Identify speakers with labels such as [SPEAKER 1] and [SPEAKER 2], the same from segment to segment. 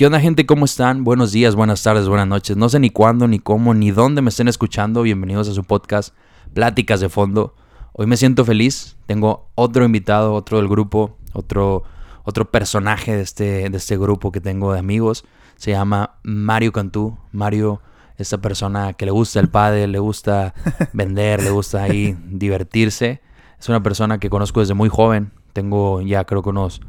[SPEAKER 1] ¿Qué onda gente? ¿Cómo están? Buenos días, buenas tardes, buenas noches. No sé ni cuándo, ni cómo, ni dónde me estén escuchando. Bienvenidos a su podcast Pláticas de Fondo. Hoy me siento feliz. Tengo otro invitado, otro del grupo, otro, otro personaje de este, de este grupo que tengo de amigos. Se llama Mario Cantú. Mario, esta persona que le gusta el padre, le gusta vender, le gusta ahí divertirse. Es una persona que conozco desde muy joven. Tengo ya creo que unos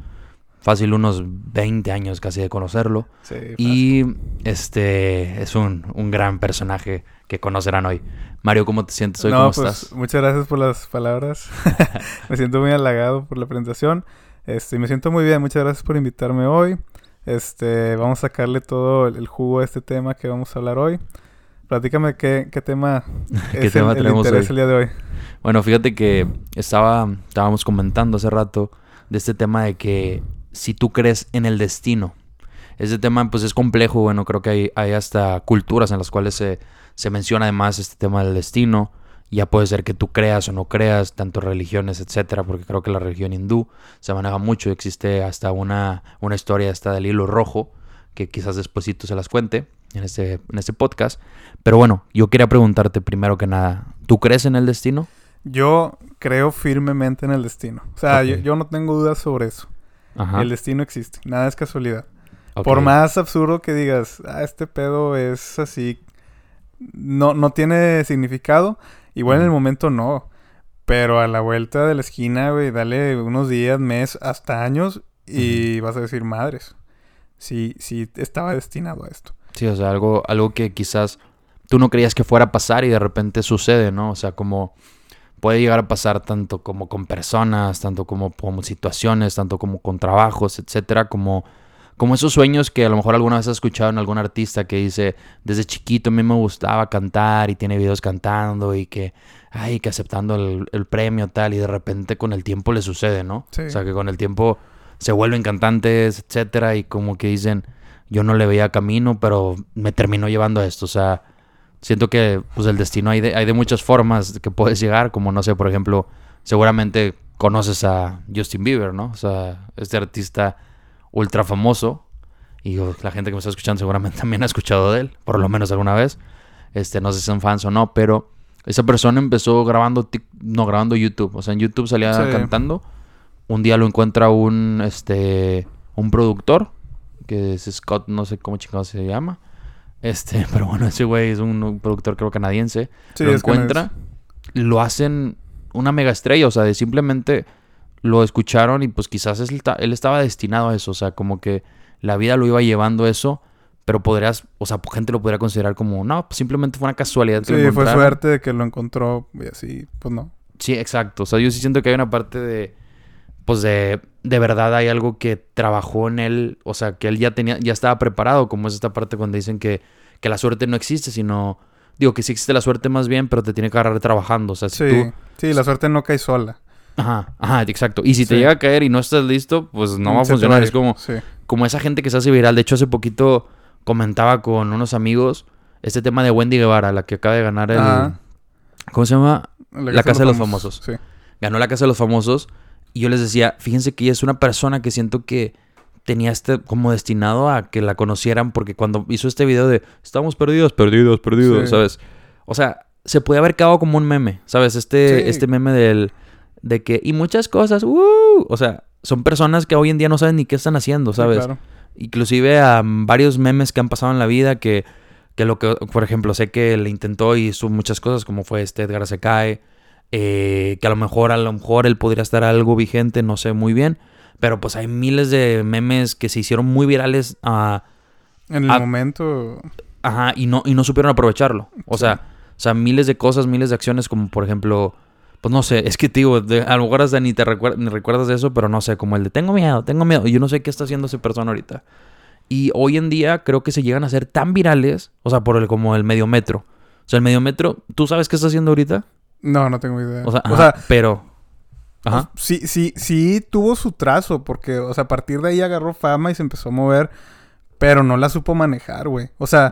[SPEAKER 1] fácil unos 20 años casi de conocerlo.
[SPEAKER 2] Sí,
[SPEAKER 1] y este es un, un, gran personaje que conocerán hoy. Mario, ¿cómo te sientes hoy?
[SPEAKER 2] No,
[SPEAKER 1] ¿Cómo
[SPEAKER 2] pues,
[SPEAKER 1] estás?
[SPEAKER 2] Muchas gracias por las palabras. me siento muy halagado por la presentación. Este, me siento muy bien. Muchas gracias por invitarme hoy. Este, vamos a sacarle todo el jugo a este tema que vamos a hablar hoy. Platícame qué, qué tema
[SPEAKER 1] ¿Qué
[SPEAKER 2] es
[SPEAKER 1] tema
[SPEAKER 2] el, el
[SPEAKER 1] tenemos
[SPEAKER 2] interés
[SPEAKER 1] hoy?
[SPEAKER 2] el día de hoy.
[SPEAKER 1] Bueno, fíjate que estaba, estábamos comentando hace rato de este tema de que si tú crees en el destino. Este tema pues es complejo, bueno, creo que hay, hay hasta culturas en las cuales se, se, menciona además este tema del destino. Ya puede ser que tú creas o no creas, tanto religiones, etcétera, porque creo que la religión hindú se maneja mucho. Existe hasta una, una historia esta del hilo rojo, que quizás despuesito se las cuente en este, en este podcast. Pero bueno, yo quería preguntarte primero que nada, ¿tú crees en el destino?
[SPEAKER 2] Yo creo firmemente en el destino. O sea, yo no tengo dudas sobre eso.
[SPEAKER 1] Ajá.
[SPEAKER 2] El destino existe. Nada es casualidad. Por más absurdo que digas, ah, este pedo es así, no, no tiene significado. Igual en el momento no. Pero a la vuelta de la esquina, güey, dale unos días, mes, hasta años y vas a decir, madres. Sí, sí, estaba destinado a esto.
[SPEAKER 1] Sí, o sea, algo, algo que quizás tú no creías que fuera a pasar y de repente sucede, ¿no? O sea, como puede llegar a pasar tanto como con personas, tanto como con situaciones, tanto como con trabajos, etcétera, como, como esos sueños que a lo mejor alguna vez has escuchado en algún artista que dice, desde chiquito a mí me gustaba cantar y tiene videos cantando y que, ay, que aceptando el, el premio tal y de repente con el tiempo le sucede, ¿no?
[SPEAKER 2] Sí.
[SPEAKER 1] O sea, que con el tiempo se vuelven cantantes, etcétera, y como que dicen, yo no le veía camino, pero me terminó llevando a esto. O sea, siento que pues el destino hay de, hay de muchas formas que puedes llegar, como no sé, por ejemplo, seguramente conoces a Justin Bieber, ¿no? O sea, este artista ultra famoso. Y la gente que me está escuchando seguramente también ha escuchado de él, por lo menos alguna vez. Este, no sé si son fans o no, pero esa persona empezó grabando, tic- no, grabando YouTube. O sea, en YouTube salía
[SPEAKER 2] Sí.
[SPEAKER 1] cantando. Un día lo encuentra un, este, un productor, que es Scott, no sé cómo chingados se llama. Este, pero bueno, ese güey es un, productor creo canadiense.
[SPEAKER 2] Sí,
[SPEAKER 1] lo encuentra, lo hacen una mega estrella, o sea, de simplemente lo escucharon y pues quizás él, ta- él estaba destinado a eso, o sea, como que la vida lo iba llevando a eso, pero podrías, o sea, gente lo podría considerar como, no, pues simplemente fue una casualidad. que
[SPEAKER 2] Sí,
[SPEAKER 1] lo
[SPEAKER 2] fue
[SPEAKER 1] encontraron".
[SPEAKER 2] suerte de que lo encontró y así, pues no.
[SPEAKER 1] Sí, exacto. O sea, yo sí siento que hay una parte de. Pues de. De verdad hay algo que trabajó en él. O sea, que él ya tenía. Ya estaba preparado. Como es esta parte cuando dicen que. Que la suerte no existe, sino. Digo que sí existe la suerte más bien, pero te tiene que agarrar trabajando. O sea, si
[SPEAKER 2] Sí,
[SPEAKER 1] tú.
[SPEAKER 2] sí, la suerte no cae sola.
[SPEAKER 1] Ajá, ajá, exacto. Y si te llega a caer y no estás listo, pues no va a funcionar. Es como,
[SPEAKER 2] Sí.
[SPEAKER 1] como esa gente que se hace viral. De hecho, hace poquito comentaba con unos amigos este tema de Wendy Guevara, la que acaba de ganar el. ¿Cómo se llama? La Casa de los Famosos.
[SPEAKER 2] Sí.
[SPEAKER 1] ganó la Casa de los Famosos. Y yo les decía, fíjense que ella es una persona que siento que tenía este como destinado a que la conocieran porque cuando hizo este video de estamos perdidos, perdidos, perdidos,
[SPEAKER 2] Sí.
[SPEAKER 1] ¿sabes? O sea, se puede haber quedado como un meme, ¿sabes? Este,
[SPEAKER 2] Sí.
[SPEAKER 1] este meme del de que y muchas cosas, ¡uh! o sea, son personas que hoy en día no saben ni qué están haciendo,
[SPEAKER 2] Sí,
[SPEAKER 1] ¿sabes?
[SPEAKER 2] claro.
[SPEAKER 1] Inclusive a varios memes que han pasado en la vida que, que lo que, por ejemplo, sé que le intentó y hizo muchas cosas como fue este Edgar se cae, eh, que a lo mejor, a lo mejor él podría estar algo vigente, no sé muy bien, pero pues hay miles de memes que se hicieron muy virales ah,
[SPEAKER 2] En el momento.
[SPEAKER 1] ajá, y no, y no supieron aprovecharlo. O sea, o sea, miles de cosas, miles de acciones como por ejemplo... Pues no sé, es que digo, de- a lo mejor hasta ni te recuer- ni recuerdas de eso, pero no sé, como el de tengo miedo, tengo miedo. Y yo no sé qué está haciendo esa persona ahorita. Y hoy en día creo que se llegan a ser tan virales, o sea, por el como el medio metro. O sea, el medio metro, ¿tú sabes qué está haciendo ahorita?
[SPEAKER 2] No, no tengo idea.
[SPEAKER 1] O sea,
[SPEAKER 2] o
[SPEAKER 1] ajá,
[SPEAKER 2] sea
[SPEAKER 1] pero. Ajá.
[SPEAKER 2] sí, sí, sí tuvo su trazo, porque, o sea, a partir de ahí agarró fama y se empezó a mover, pero no la supo manejar, güey. O sea,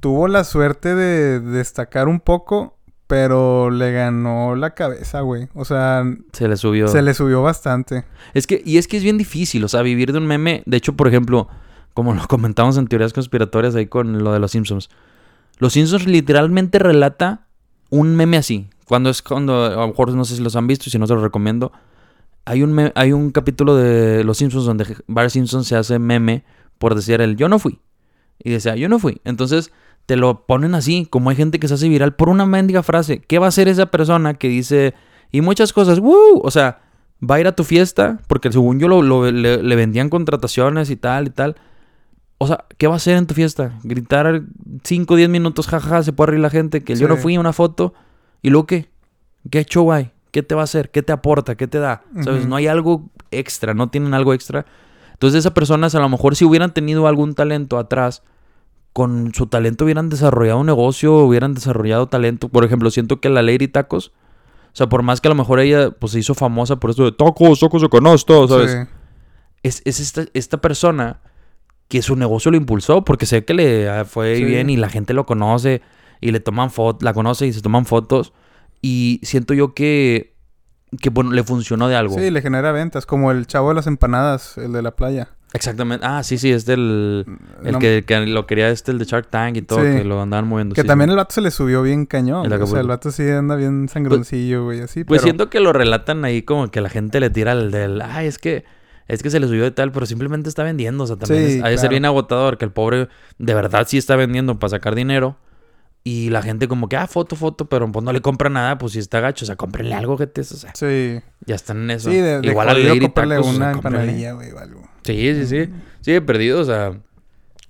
[SPEAKER 2] tuvo la suerte de destacar un poco, pero le ganó la cabeza, güey. O sea,
[SPEAKER 1] Se le subió.
[SPEAKER 2] se le subió bastante.
[SPEAKER 1] Es que, y es que es bien difícil, o sea, vivir de un meme. De hecho, por ejemplo, como lo comentamos en teorías conspiratorias ahí con lo de los Simpsons. Los Simpsons literalmente relata un meme así. Cuando es cuando, a lo mejor no sé si los han visto y si no se los recomiendo. Hay un, me- hay un capítulo de Los Simpsons donde Bart Simpson se hace meme por decir el yo no fui. Y decía, yo no fui. Entonces te lo ponen así, como hay gente que se hace viral por una mendiga frase. ¿Qué va a hacer esa persona que dice, y muchas cosas, ¡Woo! O sea, va a ir a tu fiesta, porque según yo lo, lo- le, le vendían contrataciones y tal y tal. O sea, ¿qué va a hacer en tu fiesta? Gritar 5 o 10 minutos, jaja, se puede reír la gente, que yo no
[SPEAKER 2] Sí.
[SPEAKER 1] fui, una foto. ¿Y luego qué? ¿Qué show hay? ¿Qué te va a hacer? ¿Qué te aporta? ¿Qué te da? ¿Sabes? No hay algo extra, no tienen algo extra. Entonces esas personas a lo mejor si hubieran tenido algún talento atrás, con su talento hubieran desarrollado un negocio, hubieran desarrollado talento. Por ejemplo, siento que la Lady Tacos, o sea, por más que a lo mejor ella pues se hizo famosa por eso de tacos, tacos de canasto, ¿sabes?
[SPEAKER 2] Sí.
[SPEAKER 1] Es, es esta, esta persona que su negocio lo impulsó porque sé que le ah, fue
[SPEAKER 2] Sí.
[SPEAKER 1] bien y la gente lo conoce y le toman fotos, la conoce y se toman fotos y siento yo que, que bueno, le funcionó de algo.
[SPEAKER 2] Sí, le genera ventas, como el chavo de las empanadas, el de la playa.
[SPEAKER 1] Exactamente. Ah, sí, sí, es del... El
[SPEAKER 2] No-
[SPEAKER 1] que, que lo quería este, el de Shark Tank y todo,
[SPEAKER 2] Sí.
[SPEAKER 1] que lo andaban moviendo.
[SPEAKER 2] Que
[SPEAKER 1] sí,
[SPEAKER 2] también
[SPEAKER 1] sí.
[SPEAKER 2] el vato se le subió bien cañón.
[SPEAKER 1] El.
[SPEAKER 2] O sea, el vato sí anda bien sangroncillo, güey, así.
[SPEAKER 1] Pues
[SPEAKER 2] pero-
[SPEAKER 1] siento que lo relatan ahí como que la gente le tira el del... Ay, es que... Es que se le subió de tal, pero simplemente está vendiendo. O sea, también es- ha de ser bien agotador que el pobre de verdad sí está vendiendo para sacar dinero. Y la gente como que, ah, foto, foto, pero pues no le compra nada, pues si está gacho. O sea, cómprenle algo, gente. O sea,
[SPEAKER 2] Sí.
[SPEAKER 1] ya están en eso.
[SPEAKER 2] Sí, de, de
[SPEAKER 1] Igual al Lady Tacos, o sea,
[SPEAKER 2] una
[SPEAKER 1] cómprenle.
[SPEAKER 2] empanadilla, güey, o algo.
[SPEAKER 1] Sí, sí, sí. Sí, he perdido, o sea,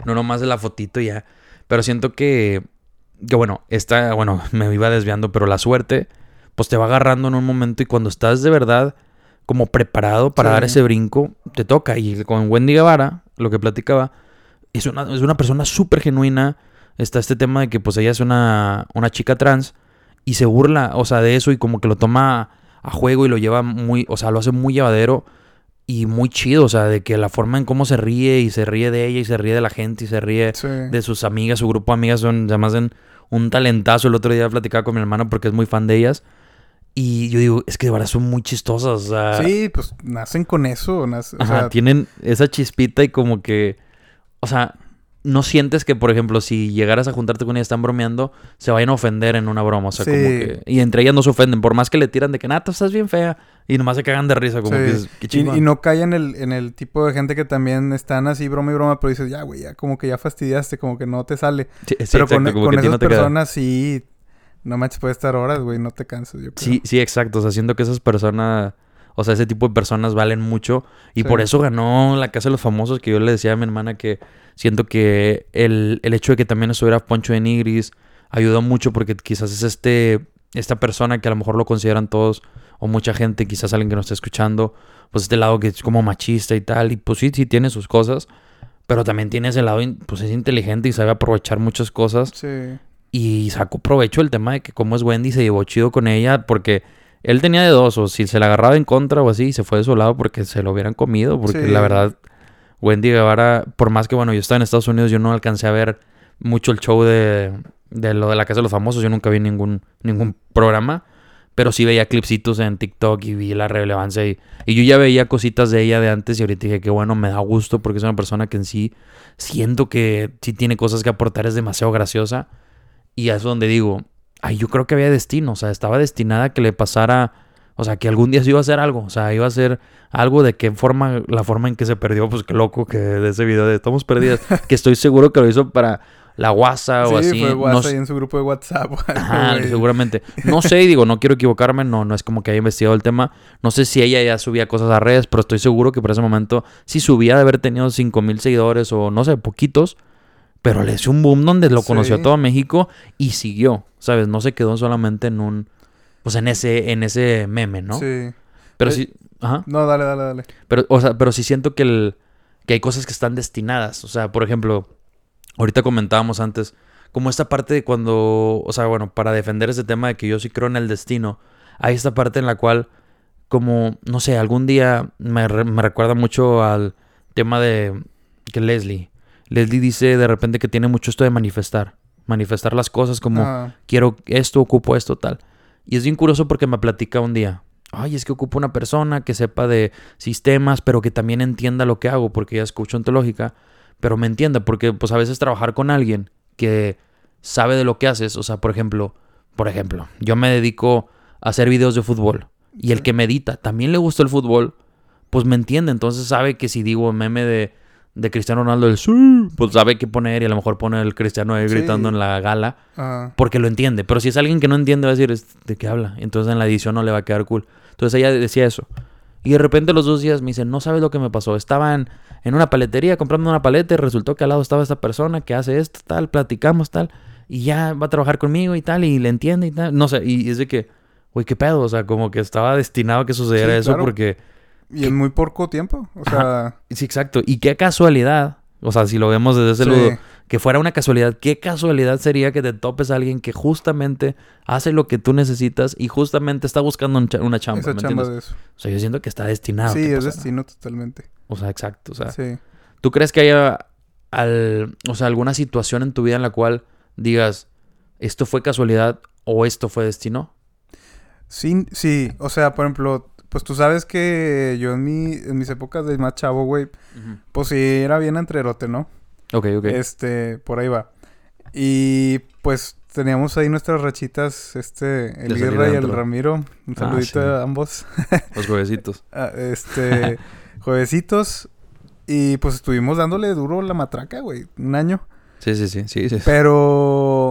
[SPEAKER 1] no nomás de la fotito y ya. Pero siento que, que bueno, esta, bueno, me iba desviando, pero la suerte, pues te va agarrando en un momento y cuando estás de verdad como preparado para
[SPEAKER 2] Sí.
[SPEAKER 1] dar ese brinco, te toca. Y con Wendy Guevara, lo que platicaba, es una, es una persona súper genuina. Está este tema de que pues ella es una, una chica trans y se burla, o sea, de eso y como que lo toma a juego y lo lleva muy, o sea, lo hace muy llevadero y muy chido, o sea, de que la forma en cómo se ríe y se ríe de ella y se ríe de la gente y se ríe
[SPEAKER 2] Sí.
[SPEAKER 1] de sus amigas, su grupo de amigas son además en un talentazo. El otro día platicaba con mi hermana porque es muy fan de ellas. Y yo digo, es que de verdad son muy chistosas. O sea,
[SPEAKER 2] Sí, pues nacen con eso. nace- o
[SPEAKER 1] ajá,
[SPEAKER 2] sea,
[SPEAKER 1] tienen esa chispita y como que, o sea, no sientes que, por ejemplo, si llegaras a juntarte con ellas están bromeando, se vayan a ofender en una broma. O sea,
[SPEAKER 2] Sí.
[SPEAKER 1] como que. Y entre ellas no se ofenden, por más que le tiran de que, nada, tú estás bien fea. Y nomás se cagan de risa, como
[SPEAKER 2] sí.
[SPEAKER 1] que, es- qué
[SPEAKER 2] y,
[SPEAKER 1] chingón.
[SPEAKER 2] y no cae en el, en el tipo de gente que también están así broma y broma, pero dices, ya, güey, ya como que ya fastidiaste, como que no te sale.
[SPEAKER 1] Sí,
[SPEAKER 2] pero
[SPEAKER 1] exacto,
[SPEAKER 2] con,
[SPEAKER 1] como
[SPEAKER 2] con
[SPEAKER 1] que ti
[SPEAKER 2] esas
[SPEAKER 1] no te queda.
[SPEAKER 2] personas sí, no manches, puede estar horas, güey, no te cansas, yo creo.
[SPEAKER 1] Sí, sí, exacto. O sea, siento que esas personas, o sea, ese tipo de personas valen mucho. Y
[SPEAKER 2] Sí.
[SPEAKER 1] por eso ganó la Casa de los Famosos, que yo le decía a mi hermana que siento que el, el hecho de que también estuviera Poncho de Nigris ayudó mucho porque quizás es este, esta persona que a lo mejor lo consideran todos, o mucha gente, quizás alguien que nos está escuchando, pues este lado que es como machista y tal. Y pues sí, sí tiene sus cosas. Pero también tiene ese lado, pues es inteligente y sabe aprovechar muchas cosas.
[SPEAKER 2] Sí.
[SPEAKER 1] Y sacó provecho el tema de que como es Wendy se llevó chido con ella porque él tenía de dos, o si se la agarraba en contra o así, se fue de su lado porque se lo hubieran comido, porque
[SPEAKER 2] Sí.
[SPEAKER 1] la verdad, Wendy Guevara, por más que bueno, yo estaba en Estados Unidos, yo no alcancé a ver mucho el show de, de lo de la Casa de los Famosos, yo nunca vi ningún, ningún programa, pero sí veía clipsitos en TikTok y vi la relevancia y, y yo ya veía cositas de ella de antes y ahorita dije que bueno, me da gusto porque es una persona que en sí siento que sí tiene cosas que aportar, es demasiado graciosa. Y es donde digo, ay, yo creo que había destino, o sea, estaba destinada a que le pasara, o sea, que algún día se iba a hacer algo, o sea, iba a ser algo de qué forma, la forma en que se perdió, pues qué loco que de ese video de estamos perdidas, que estoy seguro que lo hizo para la WhatsApp o
[SPEAKER 2] sí,
[SPEAKER 1] así.
[SPEAKER 2] fue
[SPEAKER 1] no
[SPEAKER 2] WhatsApp
[SPEAKER 1] sé-
[SPEAKER 2] ahí en su grupo de WhatsApp. o algo,
[SPEAKER 1] Ajá,
[SPEAKER 2] güey.
[SPEAKER 1] seguramente. No sé, digo, no quiero equivocarme, no, no es como que haya investigado el tema. No sé si ella ya subía cosas a redes, pero estoy seguro que por ese momento sí subía de haber tenido 5 mil seguidores o no sé, poquitos. Pero le hizo un boom donde lo conoció
[SPEAKER 2] Sí.
[SPEAKER 1] todo México y siguió, ¿sabes? No se quedó solamente en un, pues en ese, en ese meme, ¿no?
[SPEAKER 2] Sí.
[SPEAKER 1] Pero
[SPEAKER 2] Eh,
[SPEAKER 1] sí, ajá.
[SPEAKER 2] No, dale, dale, dale.
[SPEAKER 1] Pero, o sea, pero sí siento que, el, que hay cosas que están destinadas. O sea, por ejemplo, ahorita comentábamos antes, como esta parte de cuando, o sea, bueno, para defender ese tema de que yo sí creo en el destino, hay esta parte en la cual, como, no sé, algún día me, re- me recuerda mucho al tema de que Leslie, Leslie dice de repente que tiene mucho esto de manifestar, manifestar las cosas como
[SPEAKER 2] Ah,
[SPEAKER 1] quiero esto, ocupo esto, tal. Y es bien curioso porque me platica un día. Ay, es que ocupo una persona que sepa de sistemas, pero que también entienda lo que hago, porque ella es coach ontológica. pero me entienda, porque pues a veces trabajar con alguien que sabe de lo que haces, o sea, por ejemplo, por ejemplo, yo me dedico a hacer videos de fútbol y el que me edita también le gusta el fútbol, pues me entiende, entonces sabe que si digo meme de, de Cristiano Ronaldo, el sí, pues sabe qué poner y a lo mejor pone el Cristiano ahí
[SPEAKER 2] Sí.
[SPEAKER 1] gritando en la gala,
[SPEAKER 2] Ajá.
[SPEAKER 1] porque lo entiende, pero si es alguien que no entiende va a decir, "¿Es- ¿de qué habla? Entonces en la edición no le va a quedar cool. Entonces ella decía eso. Y de repente los dos días me dice, no sabes lo que me pasó. Estaba en, en una paletería comprando una paleta y resultó que al lado estaba esta persona que hace esto, tal, platicamos, tal. Y ya va a trabajar conmigo y tal, y le entiende y tal. No sé, y es de que, güey, qué pedo. O sea, como que estaba destinado a que sucediera
[SPEAKER 2] Sí,
[SPEAKER 1] eso
[SPEAKER 2] claro.
[SPEAKER 1] porque...
[SPEAKER 2] Y en muy poco tiempo. O sea,
[SPEAKER 1] Sí, exacto. Y qué casualidad. O sea, si lo vemos desde ese
[SPEAKER 2] Sí.
[SPEAKER 1] lado, que fuera una casualidad, qué casualidad sería que te topes a alguien que justamente hace lo que tú necesitas y justamente está buscando un cha- una chamba.
[SPEAKER 2] esa
[SPEAKER 1] ¿me
[SPEAKER 2] chamba
[SPEAKER 1] entiendes?
[SPEAKER 2] de eso.
[SPEAKER 1] O sea, yo siento que está destinado.
[SPEAKER 2] sí, es destino totalmente.
[SPEAKER 1] O sea, exacto. O sea,
[SPEAKER 2] Sí.
[SPEAKER 1] ¿tú crees que haya al, o sea, alguna situación en tu vida en la cual digas, esto fue casualidad o esto fue destino?
[SPEAKER 2] Sí, sí. O sea, por ejemplo, pues tú sabes que yo en, mi, en mis épocas de más chavo, güey, pues sí era bien entrerote, ¿no?
[SPEAKER 1] Ok, ok.
[SPEAKER 2] Este, por ahí va. Y pues teníamos ahí nuestras rachitas, este, el Guerra y el. Ramiro. Un
[SPEAKER 1] Ah,
[SPEAKER 2] saludito
[SPEAKER 1] sí.
[SPEAKER 2] a ambos.
[SPEAKER 1] Los juevesitos.
[SPEAKER 2] Ah, este, juevesitos. Y pues estuvimos dándole duro la matraca, güey, un año.
[SPEAKER 1] Sí, sí, sí. sí, sí.
[SPEAKER 2] Pero,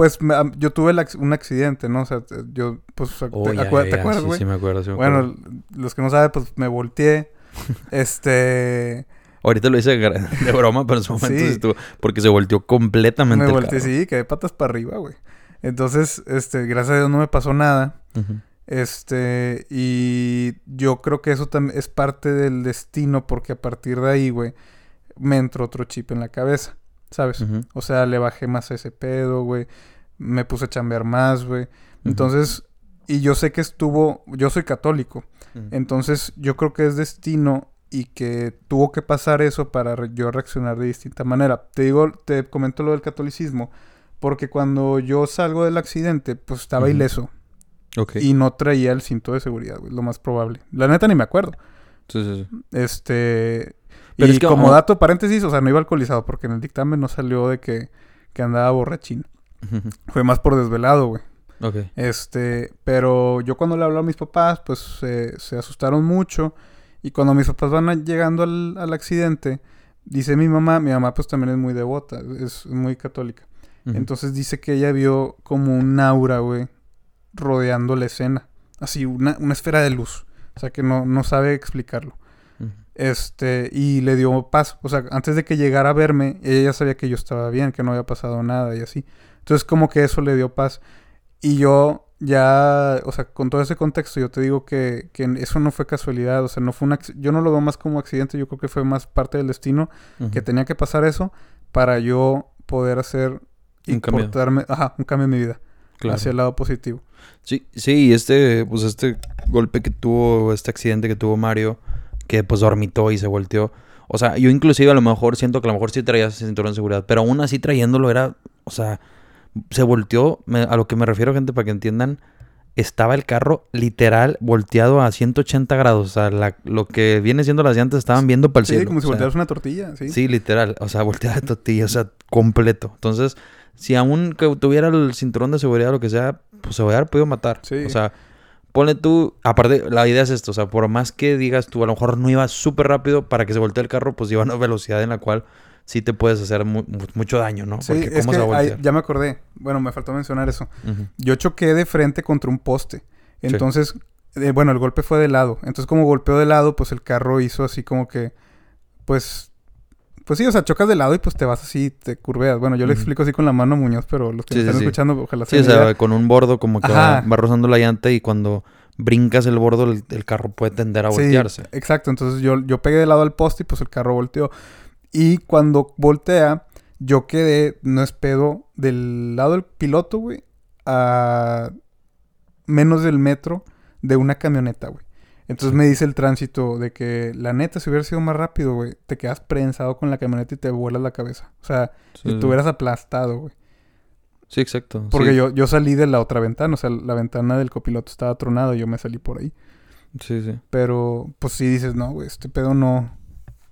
[SPEAKER 2] pues yo tuve el un accidente, ¿no? O sea, yo, pues, te,
[SPEAKER 1] Oh, ya,
[SPEAKER 2] acue-
[SPEAKER 1] ya,
[SPEAKER 2] ¿te acuerdas,
[SPEAKER 1] Sí,
[SPEAKER 2] güey?
[SPEAKER 1] sí, me acuerdo. sí me
[SPEAKER 2] bueno, los que no saben, pues me volteé. este,
[SPEAKER 1] Ahorita lo hice de broma, pero en su momento
[SPEAKER 2] Sí.
[SPEAKER 1] sí estuvo. Porque se volteó completamente.
[SPEAKER 2] me
[SPEAKER 1] el
[SPEAKER 2] volteé,
[SPEAKER 1] carro.
[SPEAKER 2] sí, quedé patas para arriba, güey. Entonces, este, gracias a Dios no me pasó nada. Este, y yo creo que eso también es parte del destino porque a partir de ahí, güey, me entró otro chip en la cabeza, ¿sabes? O sea, le bajé más a ese pedo, güey. Me puse a chambear más, güey. Entonces, y yo sé que estuvo, yo soy católico, entonces yo creo que es destino y que tuvo que pasar eso para re- yo reaccionar de distinta manera. Te digo, te comento lo del catolicismo, porque cuando yo salgo del accidente, pues estaba ileso
[SPEAKER 1] Ok.
[SPEAKER 2] y no traía el cinto de seguridad, güey, lo más probable. La neta ni me acuerdo.
[SPEAKER 1] Sí, sí, sí.
[SPEAKER 2] Este,
[SPEAKER 1] Pero
[SPEAKER 2] y
[SPEAKER 1] es que,
[SPEAKER 2] como
[SPEAKER 1] oh.
[SPEAKER 2] dato paréntesis, o sea, no iba alcoholizado porque en el dictamen no salió de que, que andaba borrachín. Fue más por desvelado, güey.
[SPEAKER 1] Ok.
[SPEAKER 2] Este, pero yo cuando le hablo a mis papás, pues se- se asustaron mucho. Y cuando mis papás van a- llegando al, al accidente, dice mi mamá, mi mamá pues también es muy devota, es muy católica. Entonces dice que ella vio como un aura, güey, rodeando la escena. Así, una, una esfera de luz. O sea que no, no sabe explicarlo. Este, y le dio paz. O sea, antes de que llegara a verme, ella ya sabía que yo estaba bien, que no había pasado nada y así. Entonces, como que eso le dio paz. Y yo ya, o sea, con todo ese contexto, yo te digo que, que eso no fue casualidad. O sea, no fue un acc- yo no lo veo más como accidente, yo creo que fue más parte del destino que tenía que pasar eso para yo poder hacer y
[SPEAKER 1] Un cambio.
[SPEAKER 2] portarme, ajá, un cambio en mi vida
[SPEAKER 1] Claro.
[SPEAKER 2] hacia el lado positivo.
[SPEAKER 1] Sí, sí, y este, pues este golpe que tuvo, este accidente que tuvo Mario, que pues dormitó y se volteó. O sea, yo inclusive a lo mejor siento que a lo mejor sí traía ese cinturón de seguridad, pero aún así trayéndolo era, o sea, se volteó, me- a lo que me refiero, gente, para que entiendan, estaba el carro literal volteado a 180 grados. O sea, la- lo que viene siendo las llantas estaban viendo para el
[SPEAKER 2] Sí,
[SPEAKER 1] cielo.
[SPEAKER 2] como si
[SPEAKER 1] sea,
[SPEAKER 2] voltearas una tortilla, sí.
[SPEAKER 1] Sí, literal. O sea, volteada de tortilla, o sea, completo. Entonces, si aún que tuviera el cinturón de seguridad o lo que sea, pues se hubiera podido matar.
[SPEAKER 2] Sí.
[SPEAKER 1] O sea, ponle tú. Aparte, la idea es esto. O sea, por más que digas tú, a lo mejor no iba súper rápido para que se voltee el carro, pues iba a una velocidad en la cual sí te puedes hacer mu- mu- mucho daño, ¿no?
[SPEAKER 2] Sí,
[SPEAKER 1] Porque
[SPEAKER 2] es
[SPEAKER 1] ¿cómo
[SPEAKER 2] que
[SPEAKER 1] se va a
[SPEAKER 2] ahí-
[SPEAKER 1] voltear?
[SPEAKER 2] ya me acordé. Bueno, me faltó mencionar eso. Yo choqué de frente contra un poste. Entonces, eh, bueno, el golpe fue de lado. Entonces, como golpeó de lado, pues el carro hizo así como que, pues, pues sí, o sea, chocas de lado y pues te vas así, te curveas. Bueno, yo le
[SPEAKER 1] Ujú.
[SPEAKER 2] explico así con la mano Muñoz, pero los que
[SPEAKER 1] Sí,
[SPEAKER 2] me
[SPEAKER 1] sí,
[SPEAKER 2] están
[SPEAKER 1] sí.
[SPEAKER 2] escuchando, ojalá
[SPEAKER 1] Sí, o sea, con un bordo como que va, va rozando la llanta y cuando brincas el bordo, el, el carro puede tender a
[SPEAKER 2] Sí,
[SPEAKER 1] voltearse.
[SPEAKER 2] exacto. Entonces yo, yo pegué de lado al poste y pues el carro volteó. Y cuando voltea, yo quedé, no es pedo, del lado del piloto, güey, a menos del metro de una camioneta, güey. Entonces me dice el tránsito de que la neta, si hubiera sido más rápido, güey, te quedas prensado con la camioneta y te vuelas la cabeza. O sea,
[SPEAKER 1] Sí,
[SPEAKER 2] si te hubieras aplastado, güey.
[SPEAKER 1] Sí, exacto.
[SPEAKER 2] Porque
[SPEAKER 1] sí.
[SPEAKER 2] yo, yo salí de la otra ventana, o sea, la ventana del copiloto estaba tronada y yo me salí por ahí.
[SPEAKER 1] Sí, sí.
[SPEAKER 2] Pero, pues sí dices, no, güey, este pedo no.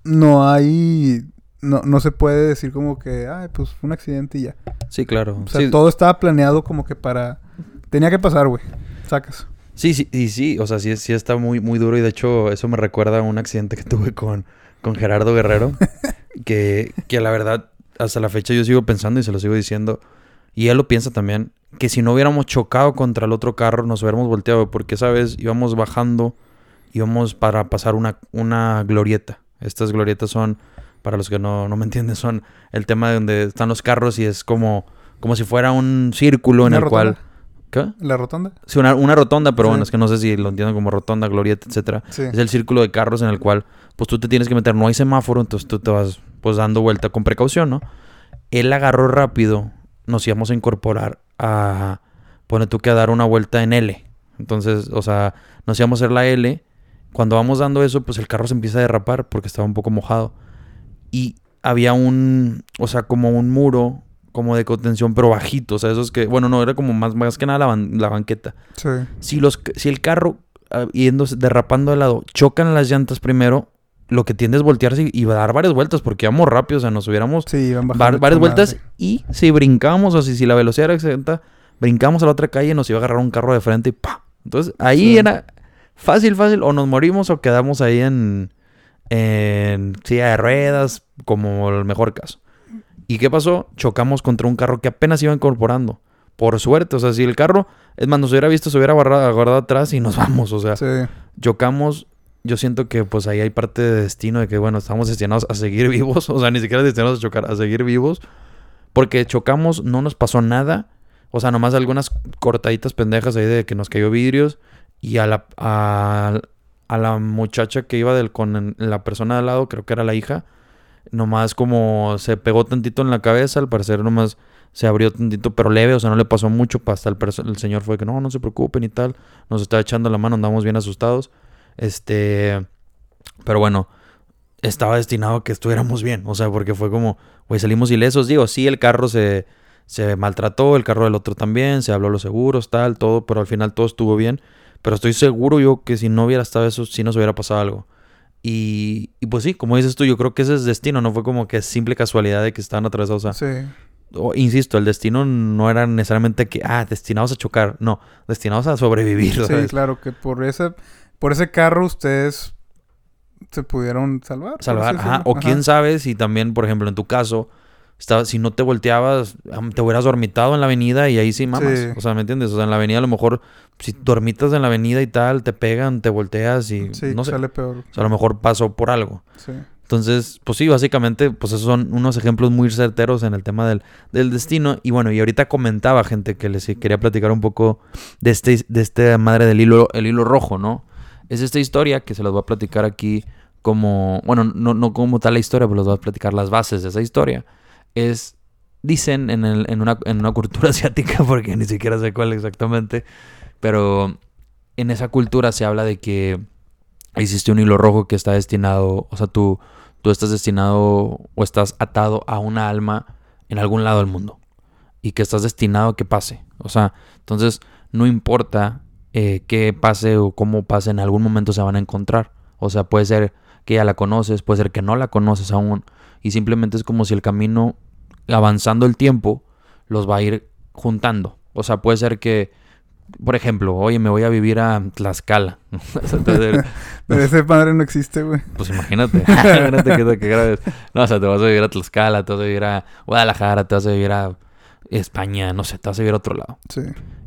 [SPEAKER 2] no hay no, no se puede decir como que, ay, pues fue un accidente y ya.
[SPEAKER 1] Sí, claro.
[SPEAKER 2] O sea,
[SPEAKER 1] sí,
[SPEAKER 2] todo estaba planeado como que para... Tenía que pasar, güey. Sacas.
[SPEAKER 1] Sí, sí, y sí, o sea, sí, sí está muy, muy duro y de hecho eso me recuerda a un accidente que tuve con, con Gerardo Guerrero, que, que la verdad hasta la fecha yo sigo pensando y se lo sigo diciendo, y él lo piensa también, que si no hubiéramos chocado contra el otro carro nos hubiéramos volteado, porque, ¿sabes? Íbamos bajando, íbamos para pasar una, una glorieta. Estas glorietas son para los que no, no me entienden, son el tema de donde están los carros y es como, como si fuera un círculo en
[SPEAKER 2] ¿Una
[SPEAKER 1] el
[SPEAKER 2] rotonda?
[SPEAKER 1] cual... ¿Qué?
[SPEAKER 2] ¿La rotonda?
[SPEAKER 1] Sí, una, una rotonda, pero
[SPEAKER 2] Sí.
[SPEAKER 1] bueno, es que no sé si lo entienden como rotonda, glorieta, etcétera.
[SPEAKER 2] Sí.
[SPEAKER 1] Es el círculo de carros en el cual, pues tú te tienes que meter, no hay semáforo, entonces tú te vas, pues dando vuelta con precaución, ¿no? Él agarró rápido, nos íbamos a incorporar a, pone tú que a dar una vuelta en L. Entonces, o sea, nos íbamos a hacer la L. Cuando vamos dando eso, pues el carro se empieza a derrapar porque estaba un poco mojado. Y había un, o sea, como un muro, como de contención, pero bajito. O sea, esos que, bueno, no, era como más, más que nada la, ban- la banqueta.
[SPEAKER 2] Sí.
[SPEAKER 1] Si, los, si el carro, ah, yéndose, derrapando de lado, chocan las llantas primero, lo que tiende es voltearse y, y dar varias vueltas porque íbamos rápido, o sea, nos hubiéramos
[SPEAKER 2] Sí,
[SPEAKER 1] varias vueltas y si brincamos, o si, si la velocidad era exenta, brincamos a la otra calle, nos iba a agarrar un carro de frente y ¡pa! Entonces ahí
[SPEAKER 2] Sí.
[SPEAKER 1] era fácil, fácil, o nos morimos o quedamos ahí en, en silla de ruedas, como el mejor caso. ¿Y qué pasó? Chocamos contra un carro que apenas iba incorporando. Por suerte, o sea, si el carro, es más, nos hubiera visto, se hubiera agarrado atrás y nos vamos, o sea,
[SPEAKER 2] Sí.
[SPEAKER 1] chocamos. Yo siento que pues ahí hay parte de destino de que, bueno, estamos destinados a seguir vivos, o sea, ni siquiera destinados a chocar, a seguir vivos, porque chocamos, no nos pasó nada, o sea, nomás algunas cortaditas pendejas ahí de que nos cayó vidrios y a la, a, a la muchacha que iba del, con la persona de al lado, creo que era la hija, nomás como se pegó tantito en la cabeza, al parecer nomás se abrió tantito, pero leve, o sea, no le pasó mucho, hasta el, el señor fue que no, no se preocupen y tal, nos está echando la mano, andamos bien asustados, este, pero bueno, estaba destinado a que estuviéramos bien, o sea, porque fue como, güey, salimos ilesos, digo, sí, el carro se, se maltrató, el carro del otro también, se habló los seguros, tal, todo, pero al final todo estuvo bien, pero estoy seguro yo que si no hubiera estado eso, sí nos hubiera pasado algo. Y, y pues sí, como dices tú, yo creo que ese es destino, no fue como que simple casualidad de que estaban atravesados. O sea,
[SPEAKER 2] Sí.
[SPEAKER 1] insisto, el destino no era necesariamente que, ah, destinados a chocar, no, destinados a sobrevivir.
[SPEAKER 2] Sí,
[SPEAKER 1] ¿sabes?
[SPEAKER 2] claro, que por ese, por ese carro ustedes se pudieron salvar.
[SPEAKER 1] Salvar, ajá. O quién sabe si también, por ejemplo, en tu caso, estaba, si no te volteabas, te hubieras dormitado en la avenida y ahí sí mamas.
[SPEAKER 2] Sí.
[SPEAKER 1] O sea, ¿me entiendes? O sea, en la avenida a lo mejor, si dormitas en la avenida y tal, te pegan, te volteas y
[SPEAKER 2] Sí,
[SPEAKER 1] no sé.
[SPEAKER 2] sale peor.
[SPEAKER 1] O sea, a lo mejor pasó por algo.
[SPEAKER 2] Sí.
[SPEAKER 1] Entonces, pues sí, básicamente, pues esos son unos ejemplos muy certeros en el tema del, del destino. Y bueno, y ahorita comentaba gente que les quería platicar un poco de este, de esta madre del hilo, el hilo rojo, ¿no? Es esta historia que se las voy a platicar aquí como, bueno, no, no como tal la historia, pero les voy a platicar las bases de esa historia. Es, dicen en, el- en, una, en una cultura asiática, porque ni siquiera sé cuál exactamente, pero en esa cultura se habla de que existe un hilo rojo que está destinado, o sea, tú, tú estás destinado o estás atado a una alma en algún lado del mundo y que estás destinado a que pase. O sea, entonces no importa eh, qué pase o cómo pase, en algún momento se van a encontrar. O sea, puede ser que ya la conoces, puede ser que no la conoces aún y simplemente es como si el camino, avanzando el tiempo, los va a ir juntando. O sea, puede ser que, por ejemplo, oye, me voy a vivir a Tlaxcala. Entonces,
[SPEAKER 2] Pero ese padre no existe, güey.
[SPEAKER 1] pues imagínate, imagínate que, que grabes. No, o sea, te vas a vivir a Tlaxcala, te vas a vivir a Guadalajara, te vas a vivir a España, no sé, te vas a vivir a otro lado.
[SPEAKER 2] Sí.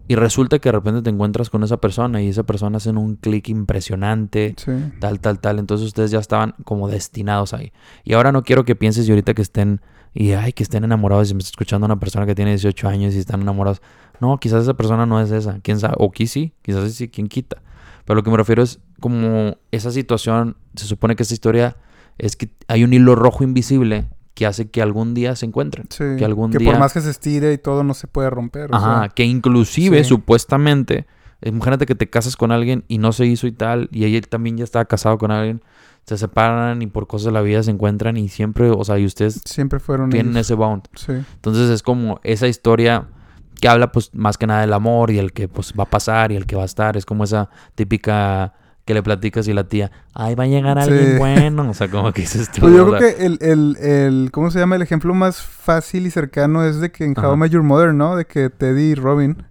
[SPEAKER 1] Y resulta que de repente te encuentras con esa persona y esa persona hacen un clic impresionante,
[SPEAKER 2] Sí.
[SPEAKER 1] tal, tal, tal. Entonces ustedes ya estaban como destinados ahí. Y ahora no quiero que pienses y ahorita que estén, y ay, que estén enamorados y me está escuchando una persona que tiene 18 años y están enamorados. No, quizás esa persona no es esa, quién sabe, o quizás sí, quizás sí, quién quita. Pero lo que me refiero es como esa situación, se supone que esta historia es que hay un hilo rojo invisible que hace que algún día se encuentren.
[SPEAKER 2] Sí.
[SPEAKER 1] Que algún
[SPEAKER 2] que
[SPEAKER 1] día...
[SPEAKER 2] por más que se estire y todo no se puede romper. o
[SPEAKER 1] Ajá,
[SPEAKER 2] sea,
[SPEAKER 1] que inclusive
[SPEAKER 2] sí.
[SPEAKER 1] supuestamente, imagínate que te casas con alguien y no se hizo y tal, y ella también ya estaba casado con alguien, se separan y por cosas de la vida se encuentran y siempre, o sea, y ustedes
[SPEAKER 2] siempre fueron
[SPEAKER 1] tienen
[SPEAKER 2] ellos.
[SPEAKER 1] ese bound.
[SPEAKER 2] Sí.
[SPEAKER 1] Entonces es como esa historia que habla pues más que nada del amor y el que pues va a pasar y el que va a estar, es como esa típica que le platicas y la tía, ay, va a llegar alguien
[SPEAKER 2] Sí.
[SPEAKER 1] bueno. O sea, como que dices tú.
[SPEAKER 2] Pues yo creo que el, el, el, ¿cómo se llama? El ejemplo más fácil y cercano es de que en How
[SPEAKER 1] Ajá.
[SPEAKER 2] Met Your Mother, ¿no? De que Teddy y Robin.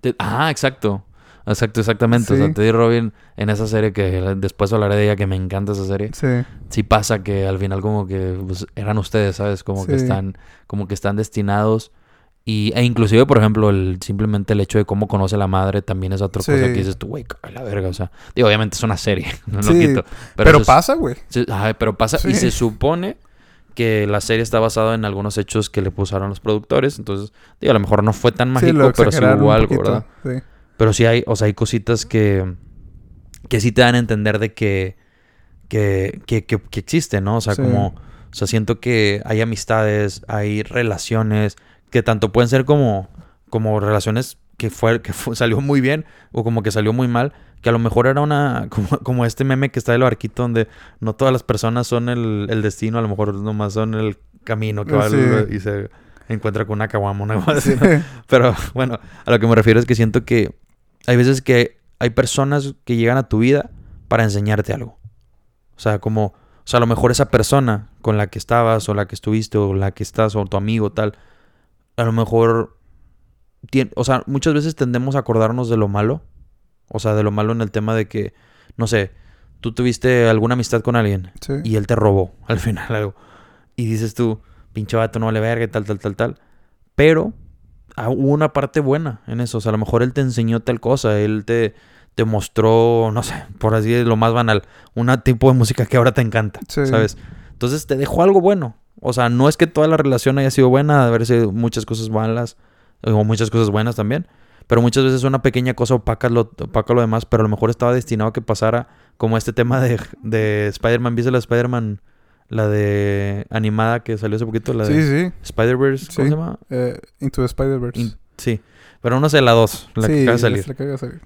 [SPEAKER 1] te- ah, exacto. Exacto, exactamente. O sea. Teddy Robin en esa serie que después hablaré de ella, que me encanta esa serie.
[SPEAKER 2] Sí.
[SPEAKER 1] sí pasa que al final como que pues, eran ustedes, ¿sabes? Como que están, como que están destinados. Y, e inclusive, por ejemplo, el, simplemente el hecho de cómo conoce a la madre también es otra cosa que dices tú, güey, la verga. O sea, digo, obviamente es una serie, no lo
[SPEAKER 2] Sí,
[SPEAKER 1] quito.
[SPEAKER 2] Pero, pasa, güey.
[SPEAKER 1] pero pasa. Y se supone que la serie está basada en algunos hechos que le pusieron los productores. Entonces, digo, a lo mejor no fue tan mágico,
[SPEAKER 2] lo
[SPEAKER 1] pero sí hubo algo,
[SPEAKER 2] poquito,
[SPEAKER 1] ¿verdad?
[SPEAKER 2] Sí.
[SPEAKER 1] Pero sí hay, o sea, hay cositas que, que sí te dan a entender de que, que, que, que, que existen, ¿no? O sea, como, o sea, siento que hay amistades, hay relaciones que tanto pueden ser como, como relaciones que fue, que fue- salió muy bien o como que salió muy mal, que a lo mejor era una, como, como este meme que está del barquito donde no todas las personas son el, el destino, a lo mejor nomás son el camino que va
[SPEAKER 2] Sí.
[SPEAKER 1] al- y se encuentra con una caguama, una así. Pero bueno, a lo que me refiero es que siento que hay veces que hay personas que llegan a tu vida para enseñarte algo. O sea, como, o sea, a lo mejor esa persona con la que estabas o la que estuviste o la que estás o tu amigo tal, a lo mejor, o sea, muchas veces tendemos a acordarnos de lo malo. O sea, de lo malo en el tema de que, no sé, tú tuviste alguna amistad con alguien
[SPEAKER 2] Sí.
[SPEAKER 1] y él te robó al final algo. Y dices tú, pinche vato, no vale verga, y tal, tal, tal, tal. Pero ah, hubo una parte buena en eso. O sea, a lo mejor él te enseñó tal cosa, él te, te mostró, no sé, por así decirlo, lo más banal, un tipo de música que ahora te encanta,
[SPEAKER 2] Sí.
[SPEAKER 1] ¿sabes? Entonces te dejó algo bueno. O sea, no es que toda la relación haya sido buena, de haber sido muchas cosas malas o muchas cosas buenas también. Pero muchas veces una pequeña cosa opaca lo, opaca lo demás, pero a lo mejor estaba destinado a que pasara como este tema de, de Spider-Man. ¿Viste la Spider-Man? La de animada que salió hace poquito, la de
[SPEAKER 2] Sí, sí.
[SPEAKER 1] Spider-Verse, ¿cómo
[SPEAKER 2] Sí.
[SPEAKER 1] se llama?
[SPEAKER 2] Eh, Into the Spider-Verse.
[SPEAKER 1] In- sí, pero no sé, la 2, la que acaba de
[SPEAKER 2] es
[SPEAKER 1] salir.
[SPEAKER 2] la que acaba de salir.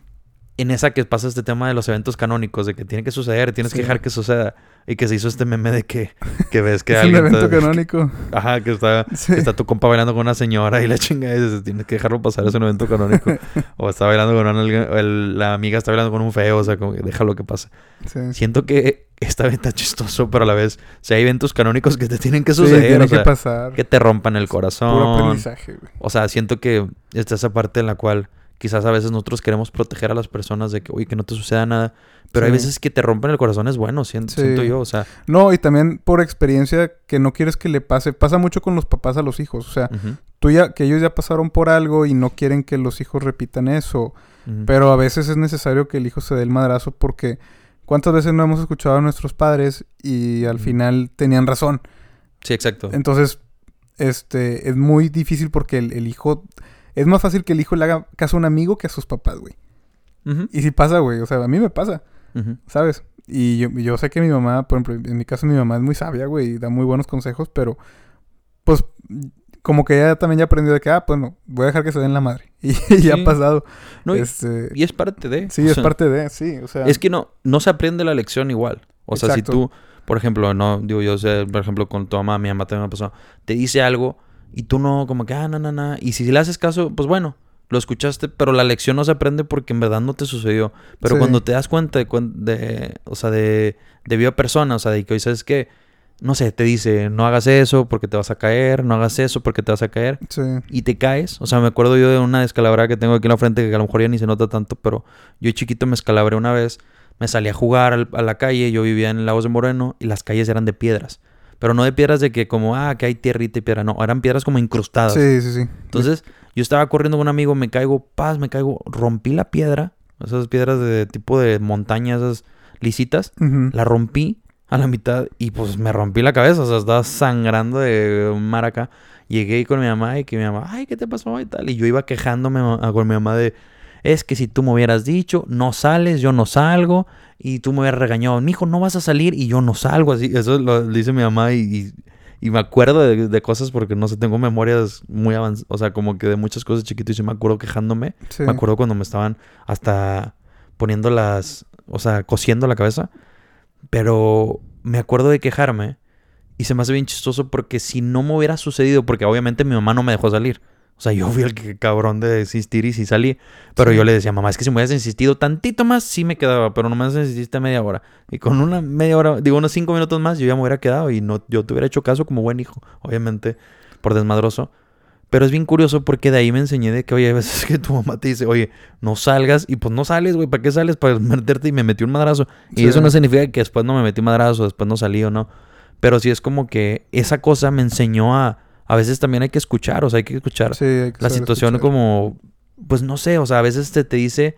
[SPEAKER 1] En esa que pasa este tema de los eventos canónicos, de que tiene que suceder, tienes
[SPEAKER 2] Sí.
[SPEAKER 1] que dejar que suceda. Y que se hizo este meme de que, que ves que
[SPEAKER 2] es un
[SPEAKER 1] alguien...
[SPEAKER 2] evento
[SPEAKER 1] está-
[SPEAKER 2] canónico.
[SPEAKER 1] Ajá, que está,
[SPEAKER 2] Sí.
[SPEAKER 1] que está tu compa bailando con una señora y la chinga y dices, tienes que dejarlo pasar, es un evento canónico. o está bailando con una, el- la amiga está bailando con un feo, o sea, como que déjalo que pase.
[SPEAKER 2] Sí.
[SPEAKER 1] Siento que está bien tan chistoso, pero a la vez, si hay eventos canónicos que te tienen que suceder,
[SPEAKER 2] tiene
[SPEAKER 1] o
[SPEAKER 2] que
[SPEAKER 1] sea,
[SPEAKER 2] pasar.
[SPEAKER 1] que te rompan el
[SPEAKER 2] Puro
[SPEAKER 1] corazón.
[SPEAKER 2] aprendizaje, güey.
[SPEAKER 1] O sea, siento que está esa parte en la cual quizás a veces nosotros queremos proteger a las personas de que, oye, que no te suceda nada. Pero hay veces que te rompen el corazón, es bueno, siento,
[SPEAKER 2] Sí.
[SPEAKER 1] siento yo. O sea,
[SPEAKER 2] No, y también por experiencia que no quieres que le pase. Pasa mucho con los papás a los hijos. O sea, tú ya, que ellos ya pasaron por algo y no quieren que los hijos repitan eso. Pero a veces es necesario que el hijo se dé el madrazo porque ¿cuántas veces no hemos escuchado a nuestros padres y al final tenían razón?
[SPEAKER 1] sí, exacto.
[SPEAKER 2] Entonces, este, es muy difícil porque el, el hijo... Es más fácil que el hijo le haga caso a un amigo que a sus papás, güey. Y si pasa, güey. O sea, a mí me pasa. ¿sabes? Y yo, yo sé que mi mamá, por ejemplo, en mi caso mi mamá es muy sabia, güey, y da muy buenos consejos, pero pues como que ella también ya aprendió de que, ah, pues no, voy a dejar que se den la madre. Y, ya ha pasado.
[SPEAKER 1] No, y,
[SPEAKER 2] este,
[SPEAKER 1] y es parte de.
[SPEAKER 2] sí, es
[SPEAKER 1] sea,
[SPEAKER 2] parte de, sí, o sea.
[SPEAKER 1] Es que no, no se aprende la lección igual. O sea, si tú, por ejemplo, no, digo yo, sé, por ejemplo, con tu mamá, mi mamá también me pasó, te dice algo y tú no, como que, ah, no, no, no. Y si le haces caso, pues bueno, lo escuchaste, pero la lección no se aprende porque en verdad no te sucedió. Pero
[SPEAKER 2] Sí.
[SPEAKER 1] cuando te das cuenta de, de o sea, de, de viva persona, o sea, de que hoy sabes que, no sé, te dice, no hagas eso porque te vas a caer, no hagas eso porque te vas a caer
[SPEAKER 2] Sí,
[SPEAKER 1] y te caes. O sea, me acuerdo yo de una descalabrada que tengo aquí en la frente que a lo mejor ya ni se nota tanto, pero yo chiquito me escalabré una vez, me salí a jugar a la calle, yo vivía en Lagos de Moreno y las calles eran de piedras. Pero no de piedras de que como, ah, que hay tierrita y piedra, no, eran piedras como incrustadas.
[SPEAKER 2] sí, sí, sí.
[SPEAKER 1] Entonces, yo estaba corriendo con un amigo, me caigo, paz, me caigo, rompí la piedra, esas piedras de tipo de montaña, esas lisitas, la rompí a la mitad y pues me rompí la cabeza, o sea, estaba sangrando de un mar acá. Llegué con mi mamá y que mi mamá, ay, ¿qué te pasó? Y tal. Y yo iba quejándome con mi mamá de, es que si tú me hubieras dicho, no sales, yo no salgo. Y tú me hubieras regañado, hijo, no vas a salir y yo no salgo. Así, eso lo dice mi mamá y, y, y me acuerdo de, de cosas porque no sé, tengo memorias muy avanzadas, o sea, como que de muchas cosas chiquito y sí me acuerdo quejándome.
[SPEAKER 2] Sí.
[SPEAKER 1] Me acuerdo cuando me estaban hasta poniendo las, o sea, cosiendo la cabeza. Pero me acuerdo de quejarme y se me hace bien chistoso porque si no me hubiera sucedido, porque obviamente mi mamá no me dejó salir. O sea, yo fui el que cabrón de insistir y sí salí. Pero yo le decía, mamá, es que si me hubieras insistido tantito más, sí me quedaba. Pero nomás insististe media hora. Y con una media hora, digo, unos cinco minutos más, yo ya me hubiera quedado. Y no, yo te hubiera hecho caso como buen hijo. Obviamente, por desmadroso. Pero es bien curioso porque de ahí me enseñé de que, oye, a veces que tu mamá te dice, oye, no salgas. Y pues no sales, güey. ¿Para qué sales? Para meterte y me metí un madrazo. Y eso no significa que después no me metí madrazo, después no salí o no. Pero sí es como que esa cosa me enseñó a a veces también hay que escuchar, o sea, hay que escuchar la situación como, pues no sé, o sea, a veces te, te dice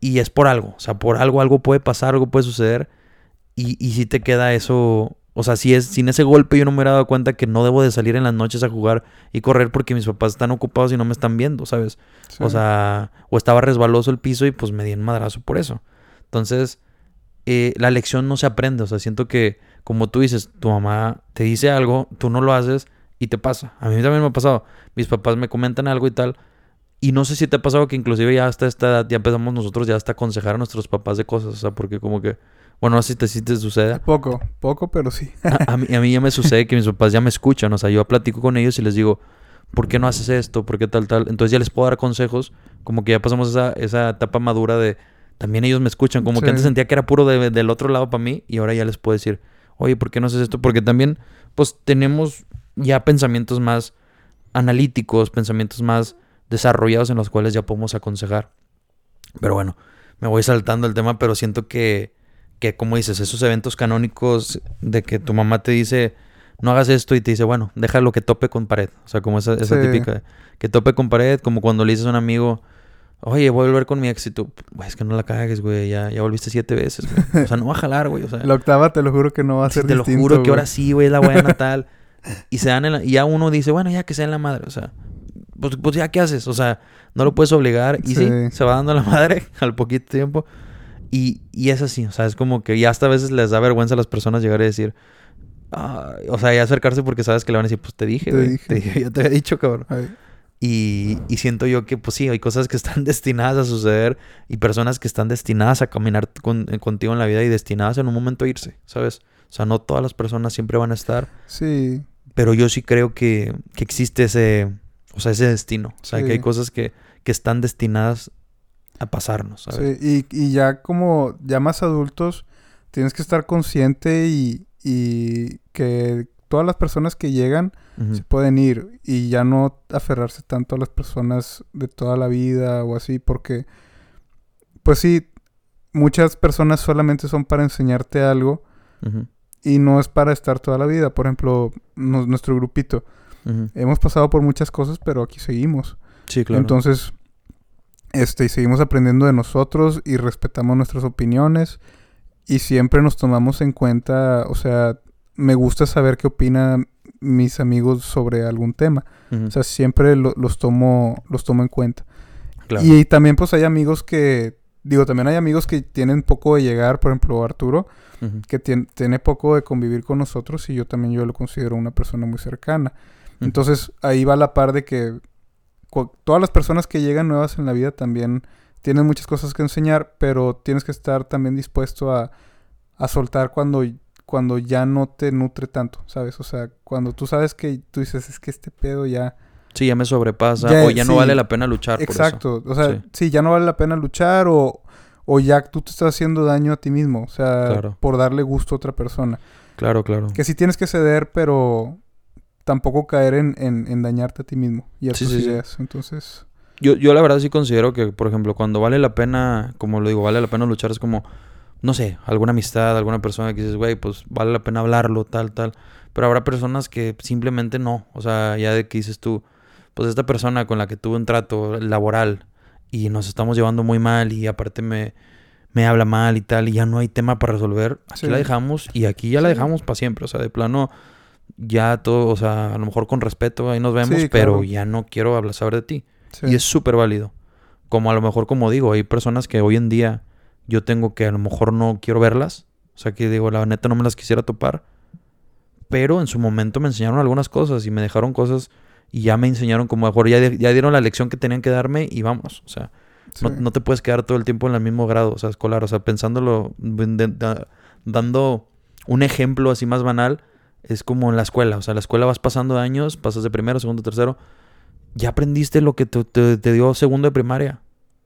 [SPEAKER 1] y es por algo, o sea, por algo, algo puede pasar, algo puede suceder y, y si te queda eso, o sea, si es, sin ese golpe yo no me hubiera dado cuenta que no debo de salir en las noches a jugar y correr porque mis papás están ocupados y no me están viendo, ¿sabes? O sea, o estaba resbaloso el piso y pues me di un madrazo por eso. Entonces, eh, la lección no se aprende, o sea, siento que como tú dices, tu mamá te dice algo, tú no lo haces y te pasa. A mí también me ha pasado. Mis papás me comentan algo y tal. Y no sé si te ha pasado que inclusive ya hasta esta edad ya empezamos nosotros ya hasta aconsejar a nuestros papás de cosas. O sea, porque como que... Bueno, no sé si te, si te sucede.
[SPEAKER 2] Poco, poco, pero sí.
[SPEAKER 1] a, mí, a mí ya me sucede que mis papás ya me escuchan. O sea, yo platico con ellos y les digo, ¿por qué no haces esto? ¿Por qué tal, tal? Entonces ya les puedo dar consejos. Como que ya pasamos esa, esa etapa madura de... También ellos me escuchan. Como que antes sentía que era puro del otro lado para mí. Y ahora ya les puedo decir, oye, ¿por qué no haces esto? Porque también, pues tenemos ya pensamientos más analíticos, pensamientos más desarrollados en los cuales ya podemos aconsejar. Pero bueno, me voy saltando el tema, pero siento que, que como dices, esos eventos canónicos de que tu mamá te dice, no hagas esto y te dice, bueno, déjalo que tope con pared. O sea, como esa, esa típica, que tope con pared, como cuando le dices a un amigo, Oye, voy a volver con mi éxito. Güey, es que no la cagues, güey. Ya, ya volviste siete veces, güey. O sea, no va a jalar, güey. O sea,
[SPEAKER 2] la octava te lo juro que no va a ser
[SPEAKER 1] Te lo juro que ahora sí, güey, es la buena tal. y se dan en la, y ya uno dice, bueno, ya que sea en la madre, o sea, pues, pues, ya qué haces, o sea, no lo puedes obligar y sí, se va dando la madre al poquito tiempo y, y es así, o sea, es como que ya hasta a veces les da vergüenza a las personas llegar y decir, o sea, y acercarse porque sabes que le van a decir, pues te dije, te, dije. te dije, yo te había dicho, cabrón. Y, y, siento yo que, pues sí, hay cosas que están destinadas a suceder y personas que están destinadas a caminar con, contigo en la vida y destinadas en un momento a irse, ¿sabes? O sea, no todas las personas siempre van a estar.
[SPEAKER 2] Sí.
[SPEAKER 1] Pero yo sí creo que, que existe ese, o sea, ese destino. O sea, que hay cosas que, que, están destinadas a pasarnos.
[SPEAKER 2] ¿sabes? Sí, y, y, ya como ya más adultos, tienes que estar consciente y, y que todas las personas que llegan se pueden ir y ya no aferrarse tanto a las personas de toda la vida o así, porque, pues sí, muchas personas solamente son para enseñarte algo y no es para estar toda la vida. Por ejemplo, nuestro grupito. Hemos pasado por muchas cosas, pero aquí seguimos.
[SPEAKER 1] Sí, claro.
[SPEAKER 2] Entonces, este, y seguimos aprendiendo de nosotros y respetamos nuestras opiniones y siempre nos tomamos en cuenta, o sea, me gusta saber qué opinan mis amigos sobre algún tema. O sea, siempre los tomo los tomo en cuenta. Claro. Y, y, también pues hay amigos que digo, también hay amigos que tienen poco de llegar, por ejemplo, Arturo que tiene, poco de convivir con nosotros y yo también yo lo considero una persona muy cercana. Entonces ahí va la par de que todas las personas que llegan nuevas en la vida también tienen muchas cosas que enseñar, pero tienes que estar también dispuesto a, a soltar cuando, cuando ya no te nutre tanto, ¿sabes? O sea, cuando tú sabes que tú dices, es que este pedo ya...
[SPEAKER 1] Sí, ya me sobrepasa o ya no vale la pena luchar.
[SPEAKER 2] Exacto, o sea, sí. ya no vale la pena luchar o, o ya tú te estás haciendo daño a ti mismo, o sea, por darle gusto a otra persona.
[SPEAKER 1] Claro, claro.
[SPEAKER 2] Que sí tienes que ceder, pero tampoco caer en, en, dañarte a ti mismo y a tus ideas. Entonces...
[SPEAKER 1] Yo, yo la verdad sí considero que, por ejemplo, cuando vale la pena, como lo digo, vale la pena luchar, es como, no sé, alguna amistad, alguna persona que dices, güey, pues vale la pena hablarlo, tal, tal. Pero habrá personas que simplemente no. O sea, ya de que dices tú, pues esta persona con la que tuve un trato laboral y nos estamos llevando muy mal y aparte me, me habla mal y tal y ya no hay tema para resolver, aquí la dejamos y aquí ya la dejamos para siempre. O sea, de plano, ya todo, o sea, a lo mejor con respeto ahí nos vemos, pero ya no quiero hablar, saber de ti. Y es súper válido. Como a lo mejor, como digo, hay personas que hoy en día yo tengo que a lo mejor no quiero verlas. O sea, que digo, la neta no me las quisiera topar. Pero en su momento me enseñaron algunas cosas y me dejaron cosas y ya me enseñaron como mejor, ya, ya dieron la lección que tenían que darme y vamos, o sea, no, te puedes quedar todo el tiempo en el mismo grado, o sea, escolar, o sea, pensándolo, dando un ejemplo así más banal, es como en la escuela, o sea, en la escuela vas pasando años, pasas de primero, segundo, tercero, ya aprendiste lo que te, te- te dio segundo de primaria.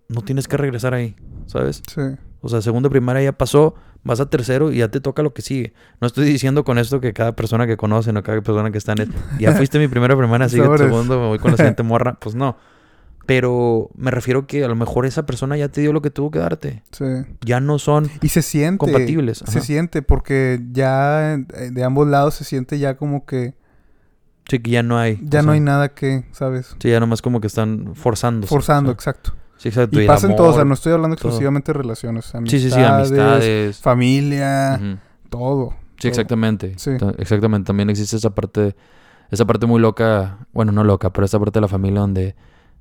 [SPEAKER 1] No tienes que regresar ahí, ¿sabes?
[SPEAKER 2] Sí.
[SPEAKER 1] O sea, segundo de primaria ya pasó, vas a tercero y ya te toca lo que sigue. No estoy diciendo con esto que cada persona que conocen o cada persona que está en... Ya fuiste mi primera primaria, sigue tu segundo, me voy con la siguiente morra. Pues no. Pero me refiero que a lo mejor esa persona ya te dio lo que tuvo que darte.
[SPEAKER 2] Sí.
[SPEAKER 1] Ya no son
[SPEAKER 2] Y se siente.
[SPEAKER 1] compatibles.
[SPEAKER 2] Se siente porque ya eh, de ambos lados se siente ya como que
[SPEAKER 1] Sí, que ya no hay.
[SPEAKER 2] ya no
[SPEAKER 1] sea,
[SPEAKER 2] hay nada que, ¿sabes?
[SPEAKER 1] Sí, ya nomás como que están forzando.
[SPEAKER 2] Forzando, exacto.
[SPEAKER 1] Sí, exacto.
[SPEAKER 2] Y
[SPEAKER 1] el
[SPEAKER 2] pasa en todo, o sea, no estoy hablando
[SPEAKER 1] todo.
[SPEAKER 2] exclusivamente de relaciones.
[SPEAKER 1] Sí, sí, sí, amistades.
[SPEAKER 2] familia, todo.
[SPEAKER 1] Sí,
[SPEAKER 2] todo.
[SPEAKER 1] exactamente.
[SPEAKER 2] Sí.
[SPEAKER 1] Ta- Exactamente. También existe esa parte, esa parte muy loca, bueno, no loca, pero esa parte de la familia donde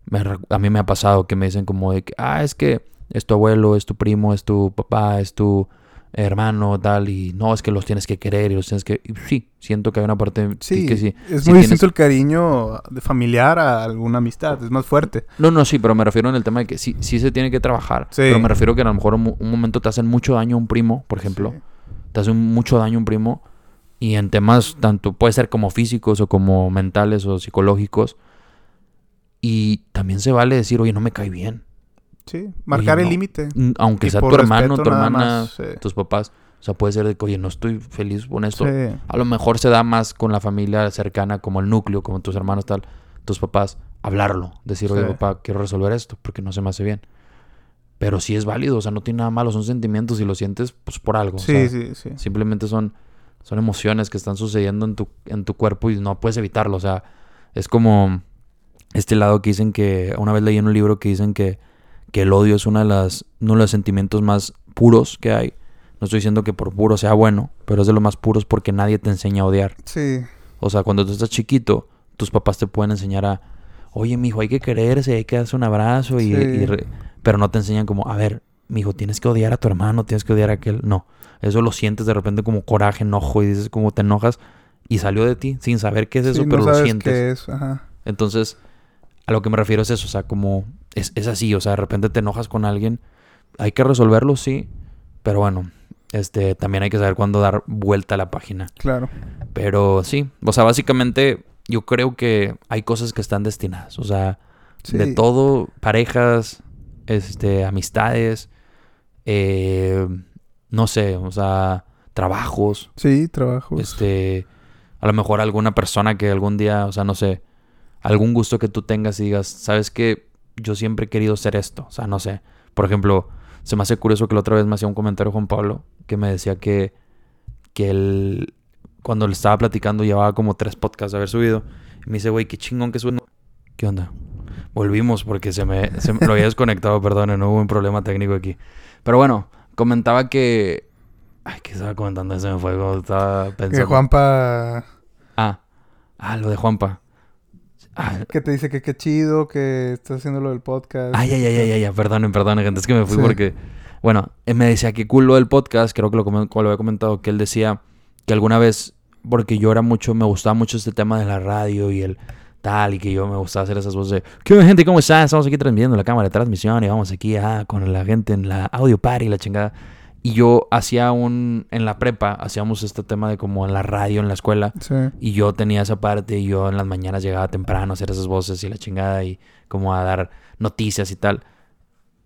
[SPEAKER 1] me a mí me ha pasado que me dicen como de que, ah, es que es tu abuelo, es tu primo, es tu papá, es tu hermano, tal, y no, es que los tienes que querer y los tienes que... y sí, siento que hay una parte
[SPEAKER 2] Sí,
[SPEAKER 1] que sí.
[SPEAKER 2] es
[SPEAKER 1] sí
[SPEAKER 2] muy
[SPEAKER 1] tienes-
[SPEAKER 2] distinto el cariño de familiar a alguna amistad, es más fuerte.
[SPEAKER 1] No, no, sí, pero me refiero en el tema de que sí, sí se tiene que trabajar.
[SPEAKER 2] Sí.
[SPEAKER 1] Pero me refiero que a lo mejor un, mo- un momento te hacen mucho daño un primo, por ejemplo. Te hace un- mucho daño un primo y en temas tanto puede ser como físicos o como mentales o psicológicos y también se vale decir oye no me cae bien
[SPEAKER 2] Sí, marcar
[SPEAKER 1] Oye,
[SPEAKER 2] el
[SPEAKER 1] no.
[SPEAKER 2] límite.
[SPEAKER 1] Mm, aunque
[SPEAKER 2] Y
[SPEAKER 1] sea tu hermano tu hermana
[SPEAKER 2] más, sí.
[SPEAKER 1] tus papás o sea puede ser de que oye no estoy feliz con esto
[SPEAKER 2] Sí.
[SPEAKER 1] a lo mejor se da más con la familia cercana como el núcleo como tus hermanos tal tus papás hablarlo decir oye
[SPEAKER 2] Sí.
[SPEAKER 1] papá quiero resolver esto porque no se me hace bien pero sí es válido o sea no tiene nada malo son sentimientos y lo sientes pues por algo o
[SPEAKER 2] Sí,
[SPEAKER 1] sea,
[SPEAKER 2] sí, sí.
[SPEAKER 1] Simplemente son, son emociones que están sucediendo en tu, en tu cuerpo y no puedes evitarlo. O sea, es como este lado que dicen que, una vez leí en un libro que dicen que, que el odio es una de las, uno de los sentimientos más puros que hay. No estoy diciendo que por puro sea bueno, pero es de los más puros porque nadie te enseña a odiar.
[SPEAKER 2] Sí,
[SPEAKER 1] O sea, cuando tú estás chiquito, tus papás te pueden enseñar a, oye, mijo, hay que quererse, hay que darse un abrazo, y,
[SPEAKER 2] Sí.
[SPEAKER 1] y re- pero no te enseñan como, a ver, mijo, tienes que odiar a tu hermano, tienes que odiar a aquel. No, eso lo sientes de repente como coraje, enojo, y dices como te enojas, y salió de ti sin saber qué es eso,
[SPEAKER 2] sí,
[SPEAKER 1] pero
[SPEAKER 2] no
[SPEAKER 1] lo
[SPEAKER 2] sabes
[SPEAKER 1] sientes.
[SPEAKER 2] qué es. Ajá.
[SPEAKER 1] Entonces, a lo que me refiero es eso, o sea, como es, es así, o sea, de repente te enojas con alguien, hay que resolverlo, sí, pero bueno, este, también hay que saber cuándo dar vuelta a la página.
[SPEAKER 2] Claro.
[SPEAKER 1] Pero sí, o sea, básicamente yo creo que hay cosas que están destinadas. O sea, de todo, parejas, este, amistades, eh, no sé, o sea, trabajos,
[SPEAKER 2] Sí, trabajos.
[SPEAKER 1] este, a lo mejor alguna persona que algún día, o sea, no sé, algún gusto que tú tengas y digas, sabes que yo siempre he querido ser esto, o sea, no sé, por ejemplo, se me hace curioso que la otra vez me hacía un comentario Juan Pablo que me decía que, que él, cuando le estaba platicando, llevaba como tres podcasts de haber subido, y me dice, güey, qué chingón que sube. ¿Qué onda? Volvimos porque se me, se me- lo había desconectado, perdón, no hubo un problema técnico aquí. Pero bueno, comentaba que... Ay, ¿qué estaba comentando? Se me fue estaba pensando.
[SPEAKER 2] que Juanpa,
[SPEAKER 1] Ah, ah, lo de Juanpa. Ah,
[SPEAKER 2] que te dice que qué chido, que estás haciendo lo del podcast.
[SPEAKER 1] Ay, ay, ay, ay, ay, perdonen, perdonen, gente, es que me fui
[SPEAKER 2] Sí.
[SPEAKER 1] porque, bueno, él me decía que cool lo del podcast, creo que lo, lo había comentado, que él decía que alguna vez, porque yo era mucho, me gustaba mucho este tema de la radio y el tal, y que yo me gustaba hacer esas voces de, ¿qué onda, gente? ¿Cómo están? Estamos aquí transmitiendo la cámara de transmisión y vamos aquí ah, con la gente en la audio party y la chingada. Y yo hacía un, en la prepa, hacíamos este tema de como en la radio, en la escuela,
[SPEAKER 2] Sí.
[SPEAKER 1] y yo tenía esa parte y yo en las mañanas llegaba temprano a hacer esas voces y la chingada y como a dar noticias y tal.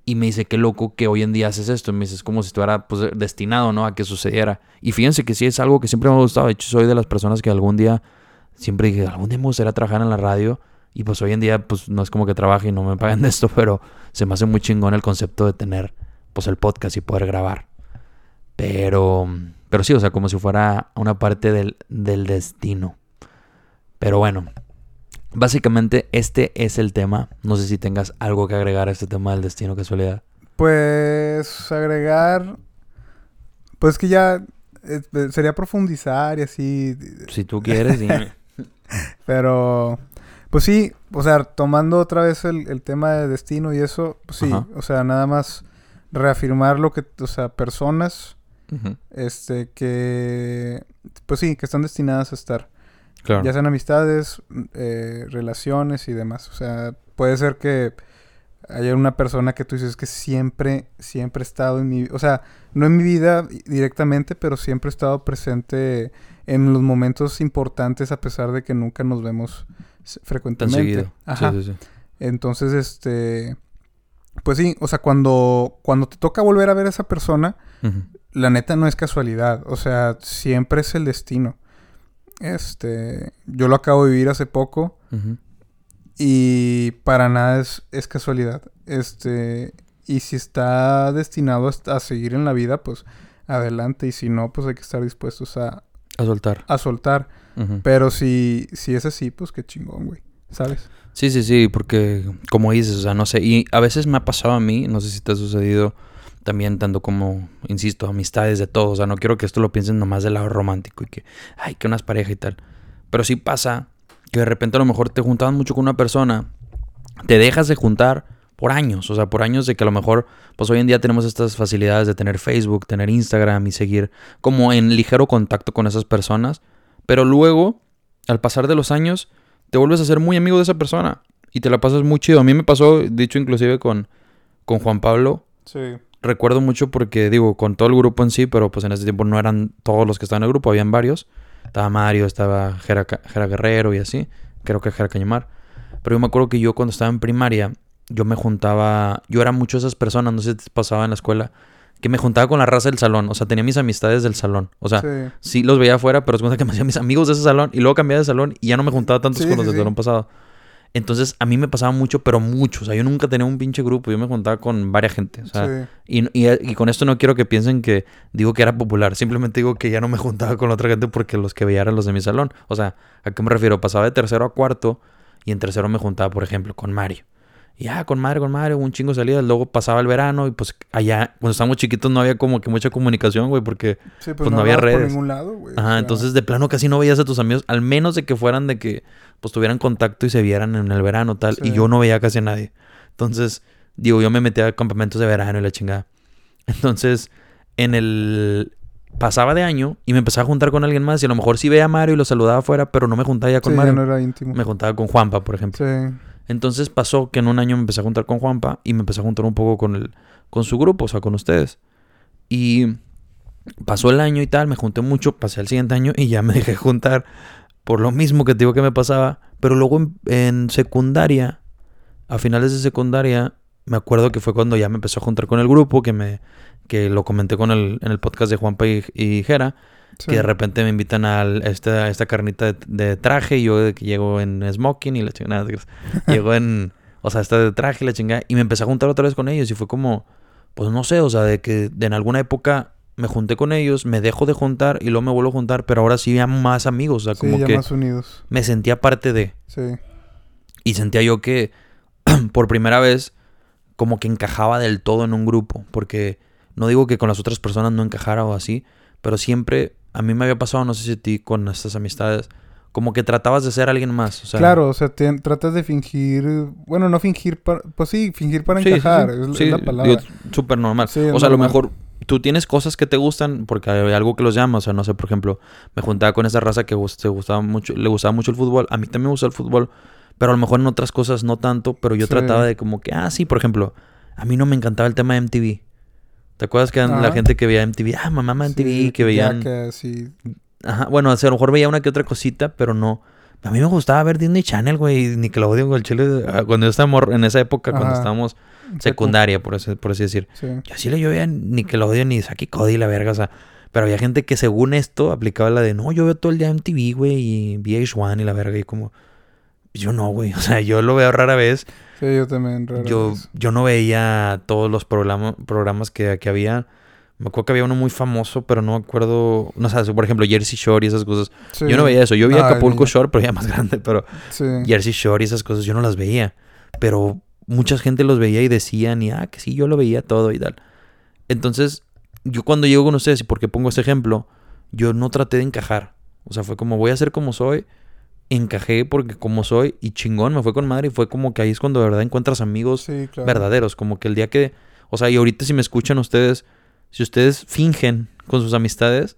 [SPEAKER 1] Y me dice, qué loco que hoy en día haces esto. Y me dice, es como si estuviera pues, destinado, ¿no? A que sucediera. Y fíjense que sí es algo que siempre me ha gustado. De hecho, soy de las personas que algún día, siempre dije, algún día me gustaría trabajar en la radio. Y pues hoy en día, pues no es como que trabaje y no me paguen de esto, pero se me hace muy chingón el concepto de tener, pues el podcast y poder grabar. Pero, pero sí, o sea, como si fuera una parte del, del destino. Pero bueno, básicamente este es el tema. No sé si tengas algo que agregar a este tema del destino, casualidad.
[SPEAKER 2] Pues agregar, pues que ya eh, eh, sería profundizar y así,
[SPEAKER 1] Si tú quieres, dime.
[SPEAKER 2] pero pues sí, o sea, tomando otra vez el, el tema de destino y eso, pues sí,
[SPEAKER 1] Ajá.
[SPEAKER 2] o sea, nada más reafirmar lo que, o sea, personas, Este, que, pues sí, que están destinadas a estar.
[SPEAKER 1] Claro.
[SPEAKER 2] Ya sean amistades, eh, relaciones y demás. O sea, puede ser que haya una persona que tú dices que siempre, siempre ha estado en mi... O sea, no en mi vida directamente, pero siempre ha estado presente en los momentos importantes a pesar de que nunca nos vemos frecuentemente.
[SPEAKER 1] seguido.
[SPEAKER 2] Ajá.
[SPEAKER 1] Sí, sí, sí.
[SPEAKER 2] Entonces, este. Pues sí, o sea, cuando, cuando te toca volver a ver a esa persona. La neta no es casualidad. O sea, siempre es el destino. Este. Yo lo acabo de vivir hace poco. Y para nada es, es casualidad. Este. Y si está destinado a, seguir en la vida, pues adelante. Y si no, pues hay que estar dispuestos a,
[SPEAKER 1] A soltar.
[SPEAKER 2] a soltar. Pero si, si es así, pues qué chingón, güey. ¿Sabes?
[SPEAKER 1] Sí, sí, sí, porque como dices, o sea, no sé, y a veces me ha pasado a mí, no sé si te ha sucedido también tanto como, insisto, amistades de todos, o sea, no quiero que esto lo piensen nomás del lado romántico y que, ay, que unas parejas y tal, pero sí pasa que de repente a lo mejor te juntabas mucho con una persona, te dejas de juntar por años, o sea, por años de que a lo mejor, pues hoy en día tenemos estas facilidades de tener Facebook, tener Instagram y seguir como en ligero contacto con esas personas, pero luego, al pasar de los años, te vuelves a ser muy amigo de esa persona y te la pasas muy chido. A mí me pasó, dicho inclusive con, con Juan Pablo,
[SPEAKER 2] Sí.
[SPEAKER 1] Recuerdo mucho porque, digo, con todo el grupo en sí, pero pues en ese tiempo no eran todos los que estaban en el grupo, habían varios. Estaba Mario, estaba Jera, Guerrero y así, creo que Jera Cañamar. Pero yo me acuerdo que yo cuando estaba en primaria, yo me juntaba, yo era mucho de esas personas, no sé si te pasaba en la escuela, que me juntaba con la raza del salón, o sea, tenía mis amistades del salón, o sea,
[SPEAKER 2] sí.
[SPEAKER 1] sí los veía afuera, pero es cuenta que me hacía mis amigos de ese salón y luego cambiaba de salón y ya no me juntaba tantos
[SPEAKER 2] Sí,
[SPEAKER 1] con los
[SPEAKER 2] sí,
[SPEAKER 1] del salón pasado. Entonces, a mí me pasaba mucho, pero mucho. O sea, yo nunca tenía un pinche grupo. Yo me juntaba con varias gente. O sea,
[SPEAKER 2] sí.
[SPEAKER 1] y, y- y con esto no quiero que piensen que digo que era popular. Simplemente digo que ya no me juntaba con otra gente porque los que veía eran los de mi salón. O sea, ¿a qué me refiero? Pasaba de tercero a cuarto y en tercero me juntaba, por ejemplo, con Mario. Ya, con Mario, con Mario, un chingo de salidas. Luego pasaba el verano y pues allá, cuando estábamos chiquitos, no había como que mucha comunicación, güey, porque
[SPEAKER 2] Sí,
[SPEAKER 1] pues no había
[SPEAKER 2] hablabas por
[SPEAKER 1] redes.
[SPEAKER 2] ningún lado, güey. o
[SPEAKER 1] Ajá,
[SPEAKER 2] sea,
[SPEAKER 1] entonces de plano casi no veías a tus amigos, al menos de que fueran de que pues tuvieran contacto y se vieran en el verano tal, y yo no veía casi a nadie. Entonces, digo, yo me metía a campamentos de verano y la chingada. Entonces, en el pasaba de año y me empezaba a juntar con alguien más y a lo mejor sí veía a Mario y lo saludaba afuera, pero no me juntaba ya con
[SPEAKER 2] sí, ya
[SPEAKER 1] Mario.
[SPEAKER 2] no era íntimo.
[SPEAKER 1] Me juntaba con Juanpa, por ejemplo.
[SPEAKER 2] Sí.
[SPEAKER 1] Entonces pasó que en un año me empecé a juntar con Juanpa y me empecé a juntar un poco con el, con su grupo, o sea, con ustedes. Y pasó el año y tal, me junté mucho, pasé al siguiente año y ya me dejé juntar por lo mismo que te digo que me pasaba. Pero luego en, en secundaria, a finales de secundaria, me acuerdo que fue cuando ya me empezó a juntar con el grupo, que me que lo comenté con el, en el podcast de Juanpa y, y Jera,
[SPEAKER 2] sí.
[SPEAKER 1] que de repente me invitan a esta, esta carnita de, de traje y yo que llego en smoking y la chingada. llego en, o sea, esta de traje y la chingada. Y me empecé a juntar otra vez con ellos y fue como, pues no sé, o sea, de que en alguna época me junté con ellos, me dejo de juntar y luego me vuelvo a juntar, pero ahora sí ya más amigos, o sea,
[SPEAKER 2] Sí,
[SPEAKER 1] como
[SPEAKER 2] ya
[SPEAKER 1] que
[SPEAKER 2] más unidos.
[SPEAKER 1] me sentía parte de.
[SPEAKER 2] Sí.
[SPEAKER 1] Y sentía yo que por primera vez como que encajaba del todo en un grupo. Porque no digo que con las otras personas no encajara o así, pero siempre a mí me había pasado, no sé si a ti con estas amistades, como que tratabas de ser alguien más. O sea,
[SPEAKER 2] claro, o sea, te- tratas de fingir... Bueno, no fingir para... Pues sí, fingir para
[SPEAKER 1] sí,
[SPEAKER 2] encajar.
[SPEAKER 1] sí.
[SPEAKER 2] Es,
[SPEAKER 1] Sí,
[SPEAKER 2] es la palabra.
[SPEAKER 1] súper normal. O sea, a lo mejor tú tienes cosas que te gustan porque hay algo que los llama. O sea, no sé, por ejemplo, me juntaba con esa raza que le gustaba mucho, le gustaba mucho el fútbol. A mí también me gusta el fútbol, pero a lo mejor en otras cosas no tanto. Pero yo trataba de como que, ah, sí, por ejemplo, a mí no me encantaba el tema de MTV. ¿Te acuerdas que la gente que veía MTV, ah, mamá, mamá, MTV,
[SPEAKER 2] Sí,
[SPEAKER 1] que veían...
[SPEAKER 2] Jackass y-
[SPEAKER 1] Ajá, bueno, o sea, a lo mejor veía una que otra cosita, pero no. A mí me gustaba ver Disney Channel, güey, Nickelodeon, güey, el chile, ah, cuando yo estaba en esa época, cuando estábamos secundaria, por así, por así decir.
[SPEAKER 2] Sí.
[SPEAKER 1] Yo sí le yo veía Nickelodeon y Saki Cody la verga, o sea. Pero había gente que según esto aplicaba la de, no, yo veo todo el día MTV, güey, y VH1 y la verga, y como... Yo no, güey, o sea, yo lo veo rara vez.
[SPEAKER 2] Sí, yo también. rara
[SPEAKER 1] Yo,
[SPEAKER 2] vez.
[SPEAKER 1] yo no veía todos los programa- programas que, que había. Me acuerdo que había uno muy famoso, pero no me acuerdo... No sé, por ejemplo, Jersey Shore y esas cosas.
[SPEAKER 2] Sí.
[SPEAKER 1] Yo no veía eso. Yo veía
[SPEAKER 2] Ah,
[SPEAKER 1] Acapulco. Shore, pero ya más grande. Pero
[SPEAKER 2] Sí.
[SPEAKER 1] Jersey Shore y esas cosas yo no las veía. Pero mucha gente los veía y decían, y ah, que sí, yo lo veía todo y tal. Entonces, yo cuando llego con ustedes, y porque pongo este ejemplo, yo no traté de encajar. O sea, fue como voy a ser como soy. Encajé porque como soy y chingón, me fue con madre y fue como que ahí es cuando de verdad encuentras amigos
[SPEAKER 2] Sí, claro.
[SPEAKER 1] verdaderos. Como que el día que, o sea, y ahorita si me escuchan ustedes, si ustedes fingen con sus amistades,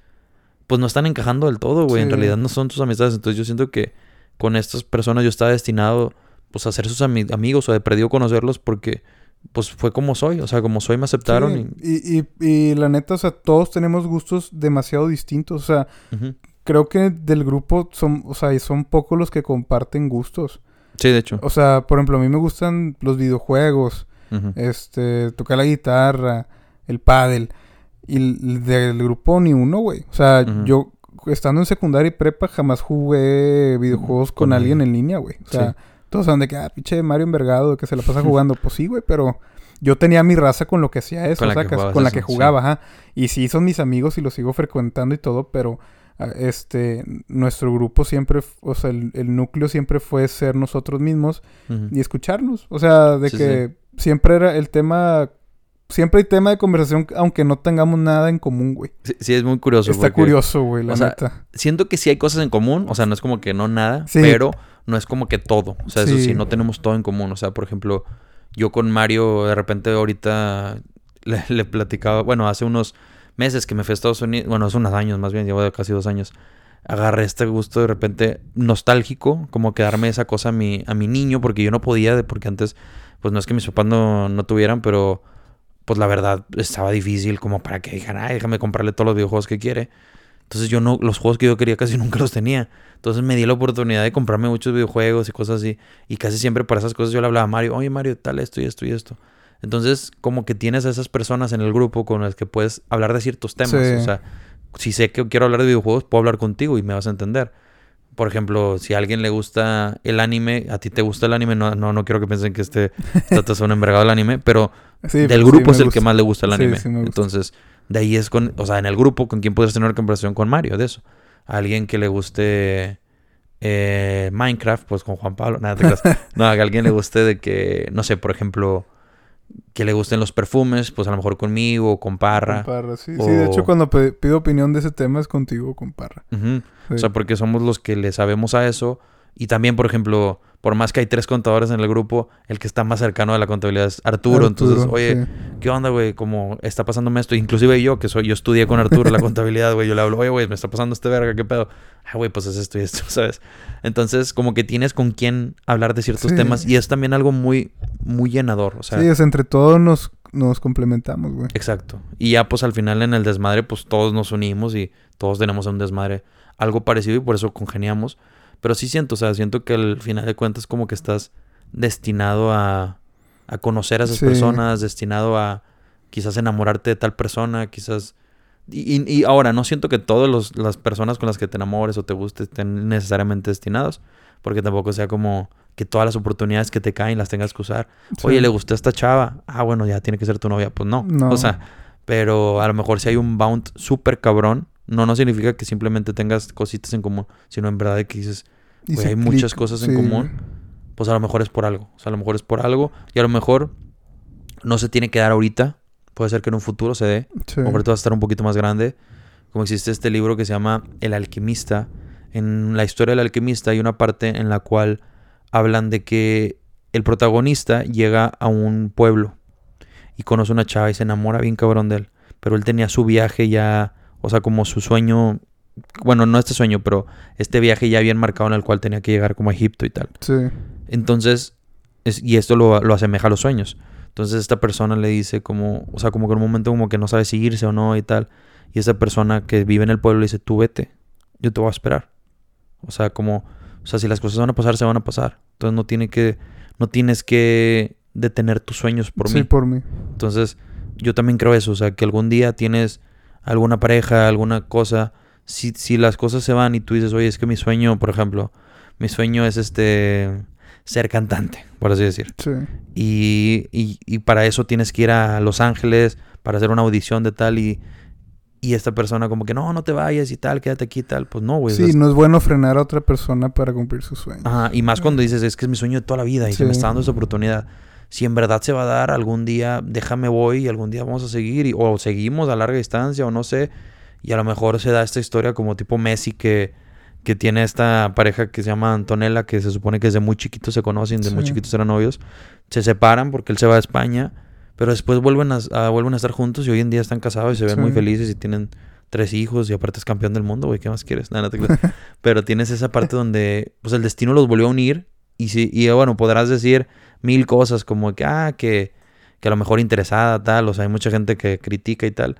[SPEAKER 1] pues no están encajando del todo, güey. En realidad no son tus amistades. Entonces yo siento que con estas personas yo estaba destinado, pues, a ser sus ami- amigos o de perdido conocerlos porque, pues, fue como soy. O sea, como soy me aceptaron
[SPEAKER 2] Sí, Y, y, y la neta, o sea, todos tenemos gustos demasiado distintos. O sea. Creo que del grupo son, o sea, son pocos los que comparten gustos.
[SPEAKER 1] Sí, de hecho.
[SPEAKER 2] O sea, por ejemplo, a mí me gustan los videojuegos, este, tocar la guitarra, el pádel. Y del grupo ni uno, güey. O sea, yo estando en secundaria y prepa jamás jugué videojuegos con,
[SPEAKER 1] Con
[SPEAKER 2] alguien en línea, güey. O sea,
[SPEAKER 1] Sí.
[SPEAKER 2] todos saben de que, ah, pinche Mario envergado, que se la pasa jugando. pues sí, güey, pero yo tenía mi raza con lo que hacía eso,
[SPEAKER 1] Con la que
[SPEAKER 2] sacas,
[SPEAKER 1] jugabas
[SPEAKER 2] con la que
[SPEAKER 1] sí.
[SPEAKER 2] jugaba, ajá. Y sí, son mis amigos y los sigo frecuentando y todo, pero este, nuestro grupo siempre, o sea, el, el núcleo siempre fue ser nosotros mismos y escucharnos. O sea, de
[SPEAKER 1] Sí,
[SPEAKER 2] que siempre era el tema, siempre hay tema de conversación, aunque no tengamos nada en común, güey.
[SPEAKER 1] Sí, sí, es muy curioso.
[SPEAKER 2] Está
[SPEAKER 1] porque
[SPEAKER 2] curioso, güey, la
[SPEAKER 1] o sea,
[SPEAKER 2] neta.
[SPEAKER 1] Siento que sí hay cosas en común. O sea, no es como que no nada. Pero no es como que todo. O sea, eso
[SPEAKER 2] Sí.
[SPEAKER 1] sí, no tenemos todo en común. O sea, por ejemplo, yo con Mario, de repente ahorita le, le platicaba. Bueno, hace unos meses que me fui a Estados Unidos. Bueno, hace unos años más bien, llevo casi dos años. Agarré este gusto de repente nostálgico, como que darme esa cosa a mi, a mi niño, porque yo no podía, porque antes, pues no es que mis papás no, no tuvieran, pero pues la verdad estaba difícil como para que dijeran, ay, déjame comprarle todos los videojuegos que quiere. Entonces yo no, los juegos que yo quería casi nunca los tenía. Entonces me di la oportunidad de comprarme muchos videojuegos y cosas así. Y casi siempre para esas cosas yo le hablaba a Mario, oye Mario, tal esto y esto y esto. Entonces como que tienes a esas personas en el grupo con las que puedes hablar de ciertos temas.
[SPEAKER 2] Sí.
[SPEAKER 1] O sea, si sé que quiero hablar de videojuegos, puedo hablar contigo y me vas a entender. Por ejemplo, si a alguien le gusta el anime, a ti te gusta el anime, no, no, no quiero que piensen que este es un envergado del anime, pero
[SPEAKER 2] Sí,
[SPEAKER 1] del grupo
[SPEAKER 2] sí
[SPEAKER 1] es el que más le gusta el anime.
[SPEAKER 2] gusta.
[SPEAKER 1] Entonces, de ahí es con, o sea, en el grupo con quien puedes tener una conversación con Mario, de eso. A alguien que le guste eh, Minecraft, pues con Juan Pablo, nada te. No, a alguien le guste de que, no sé, por ejemplo, que le gusten los perfumes, pues a lo mejor conmigo o con Parra.
[SPEAKER 2] Con Parra, sí. Sí, de hecho,
[SPEAKER 1] O-
[SPEAKER 2] cuando pido opinión de ese tema es contigo, con Parra. Sí.
[SPEAKER 1] O sea, porque somos los que le sabemos a eso. Y también, por ejemplo, por más que hay tres contadores en el grupo, el que está más cercano de la contabilidad es Arturo. Entonces, oye,
[SPEAKER 2] sí.
[SPEAKER 1] ¿qué onda, güey? Como está pasándome esto. Inclusive yo, que soy, yo estudié con Arturo la contabilidad, güey. Yo le hablo, oye, güey, me está pasando este verga, ¿qué pedo? Ah, güey, pues es esto y esto, ¿sabes? Entonces, como que tienes con quién hablar de ciertos
[SPEAKER 2] Sí.
[SPEAKER 1] temas. Y es también algo muy, muy llenador. O sea,
[SPEAKER 2] sí, es entre todos nos, nos complementamos, güey.
[SPEAKER 1] exacto. Y ya, pues al final en el desmadre, pues todos nos unimos y todos tenemos un desmadre algo parecido y por eso congeniamos. Pero sí siento, o sea, siento que al final de cuentas como que estás destinado a, a conocer a esas
[SPEAKER 2] Sí.
[SPEAKER 1] personas, destinado a quizás enamorarte de tal persona, quizás... Y, y- y ahora, no siento que todas las personas con las que te enamores o te guste estén necesariamente destinados, porque tampoco sea como que todas las oportunidades que te caen las tengas que usar.
[SPEAKER 2] Sí.
[SPEAKER 1] Oye, le gustó a esta chava. Ah, bueno, ya tiene que ser tu novia. Pues no.
[SPEAKER 2] No.
[SPEAKER 1] O sea, pero a lo mejor si hay un bound súper cabrón, no, no significa que simplemente tengas cositas en común, sino en verdad que dices, güey, hay muchas cosas en
[SPEAKER 2] sí,
[SPEAKER 1] común. pues a lo mejor es por algo. O sea, a lo mejor es por algo y a lo mejor no se tiene que dar ahorita. Puede ser que en un futuro se dé.
[SPEAKER 2] Sí.
[SPEAKER 1] O ahorita vas a estar un poquito más grande. Como existe este libro que se llama El alquimista. En la historia del alquimista hay una parte en la cual hablan de que el protagonista llega a un pueblo y conoce a una chava y se enamora bien cabrón de él. Pero él tenía su viaje ya, o sea, como su sueño, bueno, no este sueño, pero este viaje ya bien marcado en el cual tenía que llegar como a Egipto y tal.
[SPEAKER 2] Sí.
[SPEAKER 1] Entonces, es- y esto lo, lo asemeja a los sueños. Entonces esta persona le dice como, o sea, como que en un momento como que no sabe si irse o no y tal. Y esa persona que vive en el pueblo le dice, tú vete, yo te voy a esperar. O sea, como, o sea, si las cosas van a pasar, se van a pasar. Entonces no tiene que, no tienes que detener tus sueños por
[SPEAKER 2] sí,
[SPEAKER 1] mí.
[SPEAKER 2] por mí.
[SPEAKER 1] Entonces, yo también creo eso, o sea, que algún día tienes alguna pareja, alguna cosa, si, si las cosas se van y tú dices, oye, es que mi sueño, por ejemplo, mi sueño es este ser cantante, por así decir.
[SPEAKER 2] Sí.
[SPEAKER 1] Y, y, y para eso tienes que ir a Los Ángeles para hacer una audición de tal y, y esta persona como que no, no te vayas y tal, quédate aquí y tal. Pues no, güey.
[SPEAKER 2] Sí,
[SPEAKER 1] es-
[SPEAKER 2] no es bueno frenar a otra persona para cumplir sus sueños.
[SPEAKER 1] Ajá, y más cuando dices, es que es mi sueño de toda la vida y se me está dando esa oportunidad. Si en verdad se va a dar algún día, déjame voy y algún día vamos a seguir. y- o seguimos a larga distancia o no sé. Y a lo mejor se da esta historia como tipo Messi que, que tiene esta pareja que se llama Antonella, que se supone que desde muy chiquitos se conocen, de muy chiquitos eran novios. Se separan porque él se va a España, pero después vuelven a, a- vuelven a estar juntos y hoy en día están casados y se ven muy felices y tienen tres hijos y aparte es campeón del mundo, güey, ¿qué más quieres? Nada, no. Pero tienes esa parte donde pues el destino los volvió a unir y sí, y bueno, podrás decir mil cosas como que, ah, que, que a lo mejor interesada, tal, o sea, hay mucha gente que critica y tal,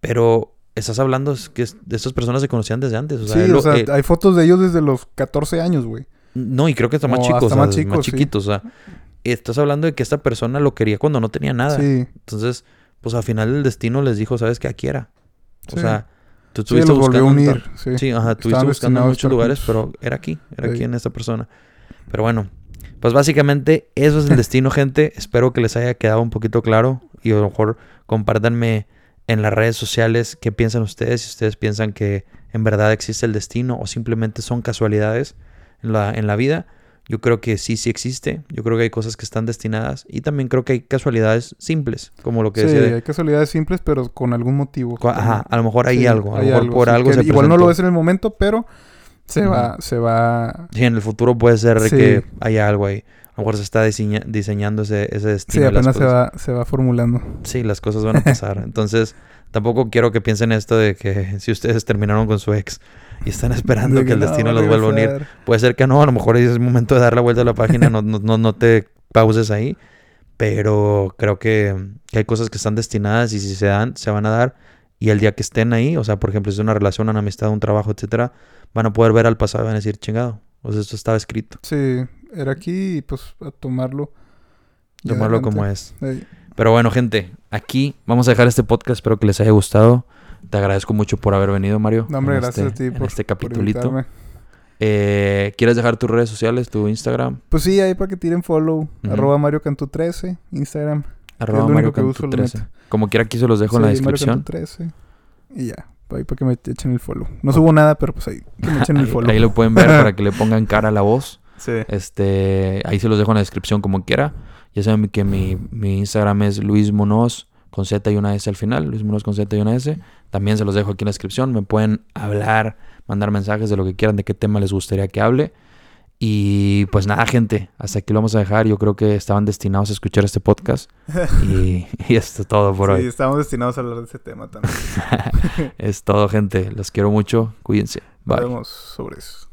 [SPEAKER 1] pero estás hablando que es- de estas personas se conocían desde antes. O sea,
[SPEAKER 2] sí, o
[SPEAKER 1] eh,
[SPEAKER 2] hay fotos de ellos desde los 14 años, güey.
[SPEAKER 1] no, y creo que está más chicos,
[SPEAKER 2] hasta
[SPEAKER 1] o sea,
[SPEAKER 2] más
[SPEAKER 1] más,
[SPEAKER 2] chicos, sí.
[SPEAKER 1] chiquitos. O sea, estás hablando de que esta persona lo quería cuando no tenía nada.
[SPEAKER 2] Sí,
[SPEAKER 1] Entonces, pues al final el destino les dijo, ¿sabes qué? Aquí era. O
[SPEAKER 2] Sí.
[SPEAKER 1] sea, tú
[SPEAKER 2] sí,
[SPEAKER 1] estuviste
[SPEAKER 2] a
[SPEAKER 1] buscando.
[SPEAKER 2] unir. Sí,
[SPEAKER 1] Sí, ajá, estuviste buscando en muchos lugares,
[SPEAKER 2] juntos.
[SPEAKER 1] pero era aquí, era
[SPEAKER 2] Sí.
[SPEAKER 1] aquí en esta persona. Pero bueno, pues básicamente eso es el destino, gente. Espero que les haya quedado un poquito claro y a lo mejor compártanme en las redes sociales qué piensan ustedes, si ustedes piensan que en verdad existe el destino o simplemente son casualidades en la, en la vida. Yo creo que sí, sí existe. Yo creo que hay cosas que están destinadas y también creo que hay casualidades simples, como lo que
[SPEAKER 2] Sí,
[SPEAKER 1] decía. de-
[SPEAKER 2] hay casualidades simples, pero con algún motivo.
[SPEAKER 1] Ajá, a lo mejor hay
[SPEAKER 2] Sí,
[SPEAKER 1] algo, a lo mejor por
[SPEAKER 2] sí,
[SPEAKER 1] algo se
[SPEAKER 2] Igual no lo ves en el momento, pero se
[SPEAKER 1] Ujú.
[SPEAKER 2] va, se va...
[SPEAKER 1] Sí, en el futuro puede ser
[SPEAKER 2] Sí.
[SPEAKER 1] que haya algo ahí. A lo mejor se está diseña- diseñando ese, ese
[SPEAKER 2] Sí,
[SPEAKER 1] destino. de las
[SPEAKER 2] apenas se va, se va formulando.
[SPEAKER 1] Sí, las cosas van a pasar. Entonces, tampoco quiero que piensen esto de que si ustedes terminaron con su ex y están esperando
[SPEAKER 2] De
[SPEAKER 1] que el
[SPEAKER 2] no,
[SPEAKER 1] destino los vuelva a unir, puede ser que no. A lo mejor es el momento de dar la vuelta a la página. No, no, no, no te pauses ahí. Pero creo que, que hay cosas que están destinadas y si se dan, se van a dar. Y el día que estén ahí, o sea, por ejemplo, si es una relación, una amistad, un trabajo, etcétera, van a poder ver al pasado y van a decir, chingado. O sea, esto estaba escrito.
[SPEAKER 2] Sí, era aquí y pues a tomarlo.
[SPEAKER 1] Tomarlo como es. Pero bueno, gente, aquí vamos a dejar este podcast. Espero que les haya gustado. Te agradezco mucho por haber venido, Mario.
[SPEAKER 2] No, hombre, gracias
[SPEAKER 1] este,
[SPEAKER 2] a ti
[SPEAKER 1] en
[SPEAKER 2] por,
[SPEAKER 1] este capitulito. Eh, ¿Quieres dejar tus redes sociales, tu Instagram?
[SPEAKER 2] Pues sí, ahí para que tiren follow. Arroba Mario Cantú 13, Instagram.
[SPEAKER 1] Arroba Mario
[SPEAKER 2] la
[SPEAKER 1] 13. Como quiera, aquí se los dejo en la descripción.
[SPEAKER 2] Cantú 13. Y ya, ahí para que me echen el follow. No subo nada, pero pues ahí, que me echen el follow.
[SPEAKER 1] ahí lo pueden ver para que le pongan cara a la voz.
[SPEAKER 2] Sí.
[SPEAKER 1] Este, ahí se los dejo en la descripción como quiera. Ya saben que mi, mi Instagram es Luis Monos con Z y una S al final. Luis Monos con Z y una S. También se los dejo aquí en la descripción. Me pueden hablar, mandar mensajes de lo que quieran, de qué tema les gustaría que hable. Y pues nada, gente, hasta aquí lo vamos a dejar. Yo creo que estaban destinados a escuchar este podcast. Y, y esto es todo por
[SPEAKER 2] sí,
[SPEAKER 1] hoy.
[SPEAKER 2] estamos destinados a hablar de ese tema también.
[SPEAKER 1] es todo, gente. Los quiero mucho. Cuídense.
[SPEAKER 2] Nos
[SPEAKER 1] Bye.
[SPEAKER 2] vemos sobre eso.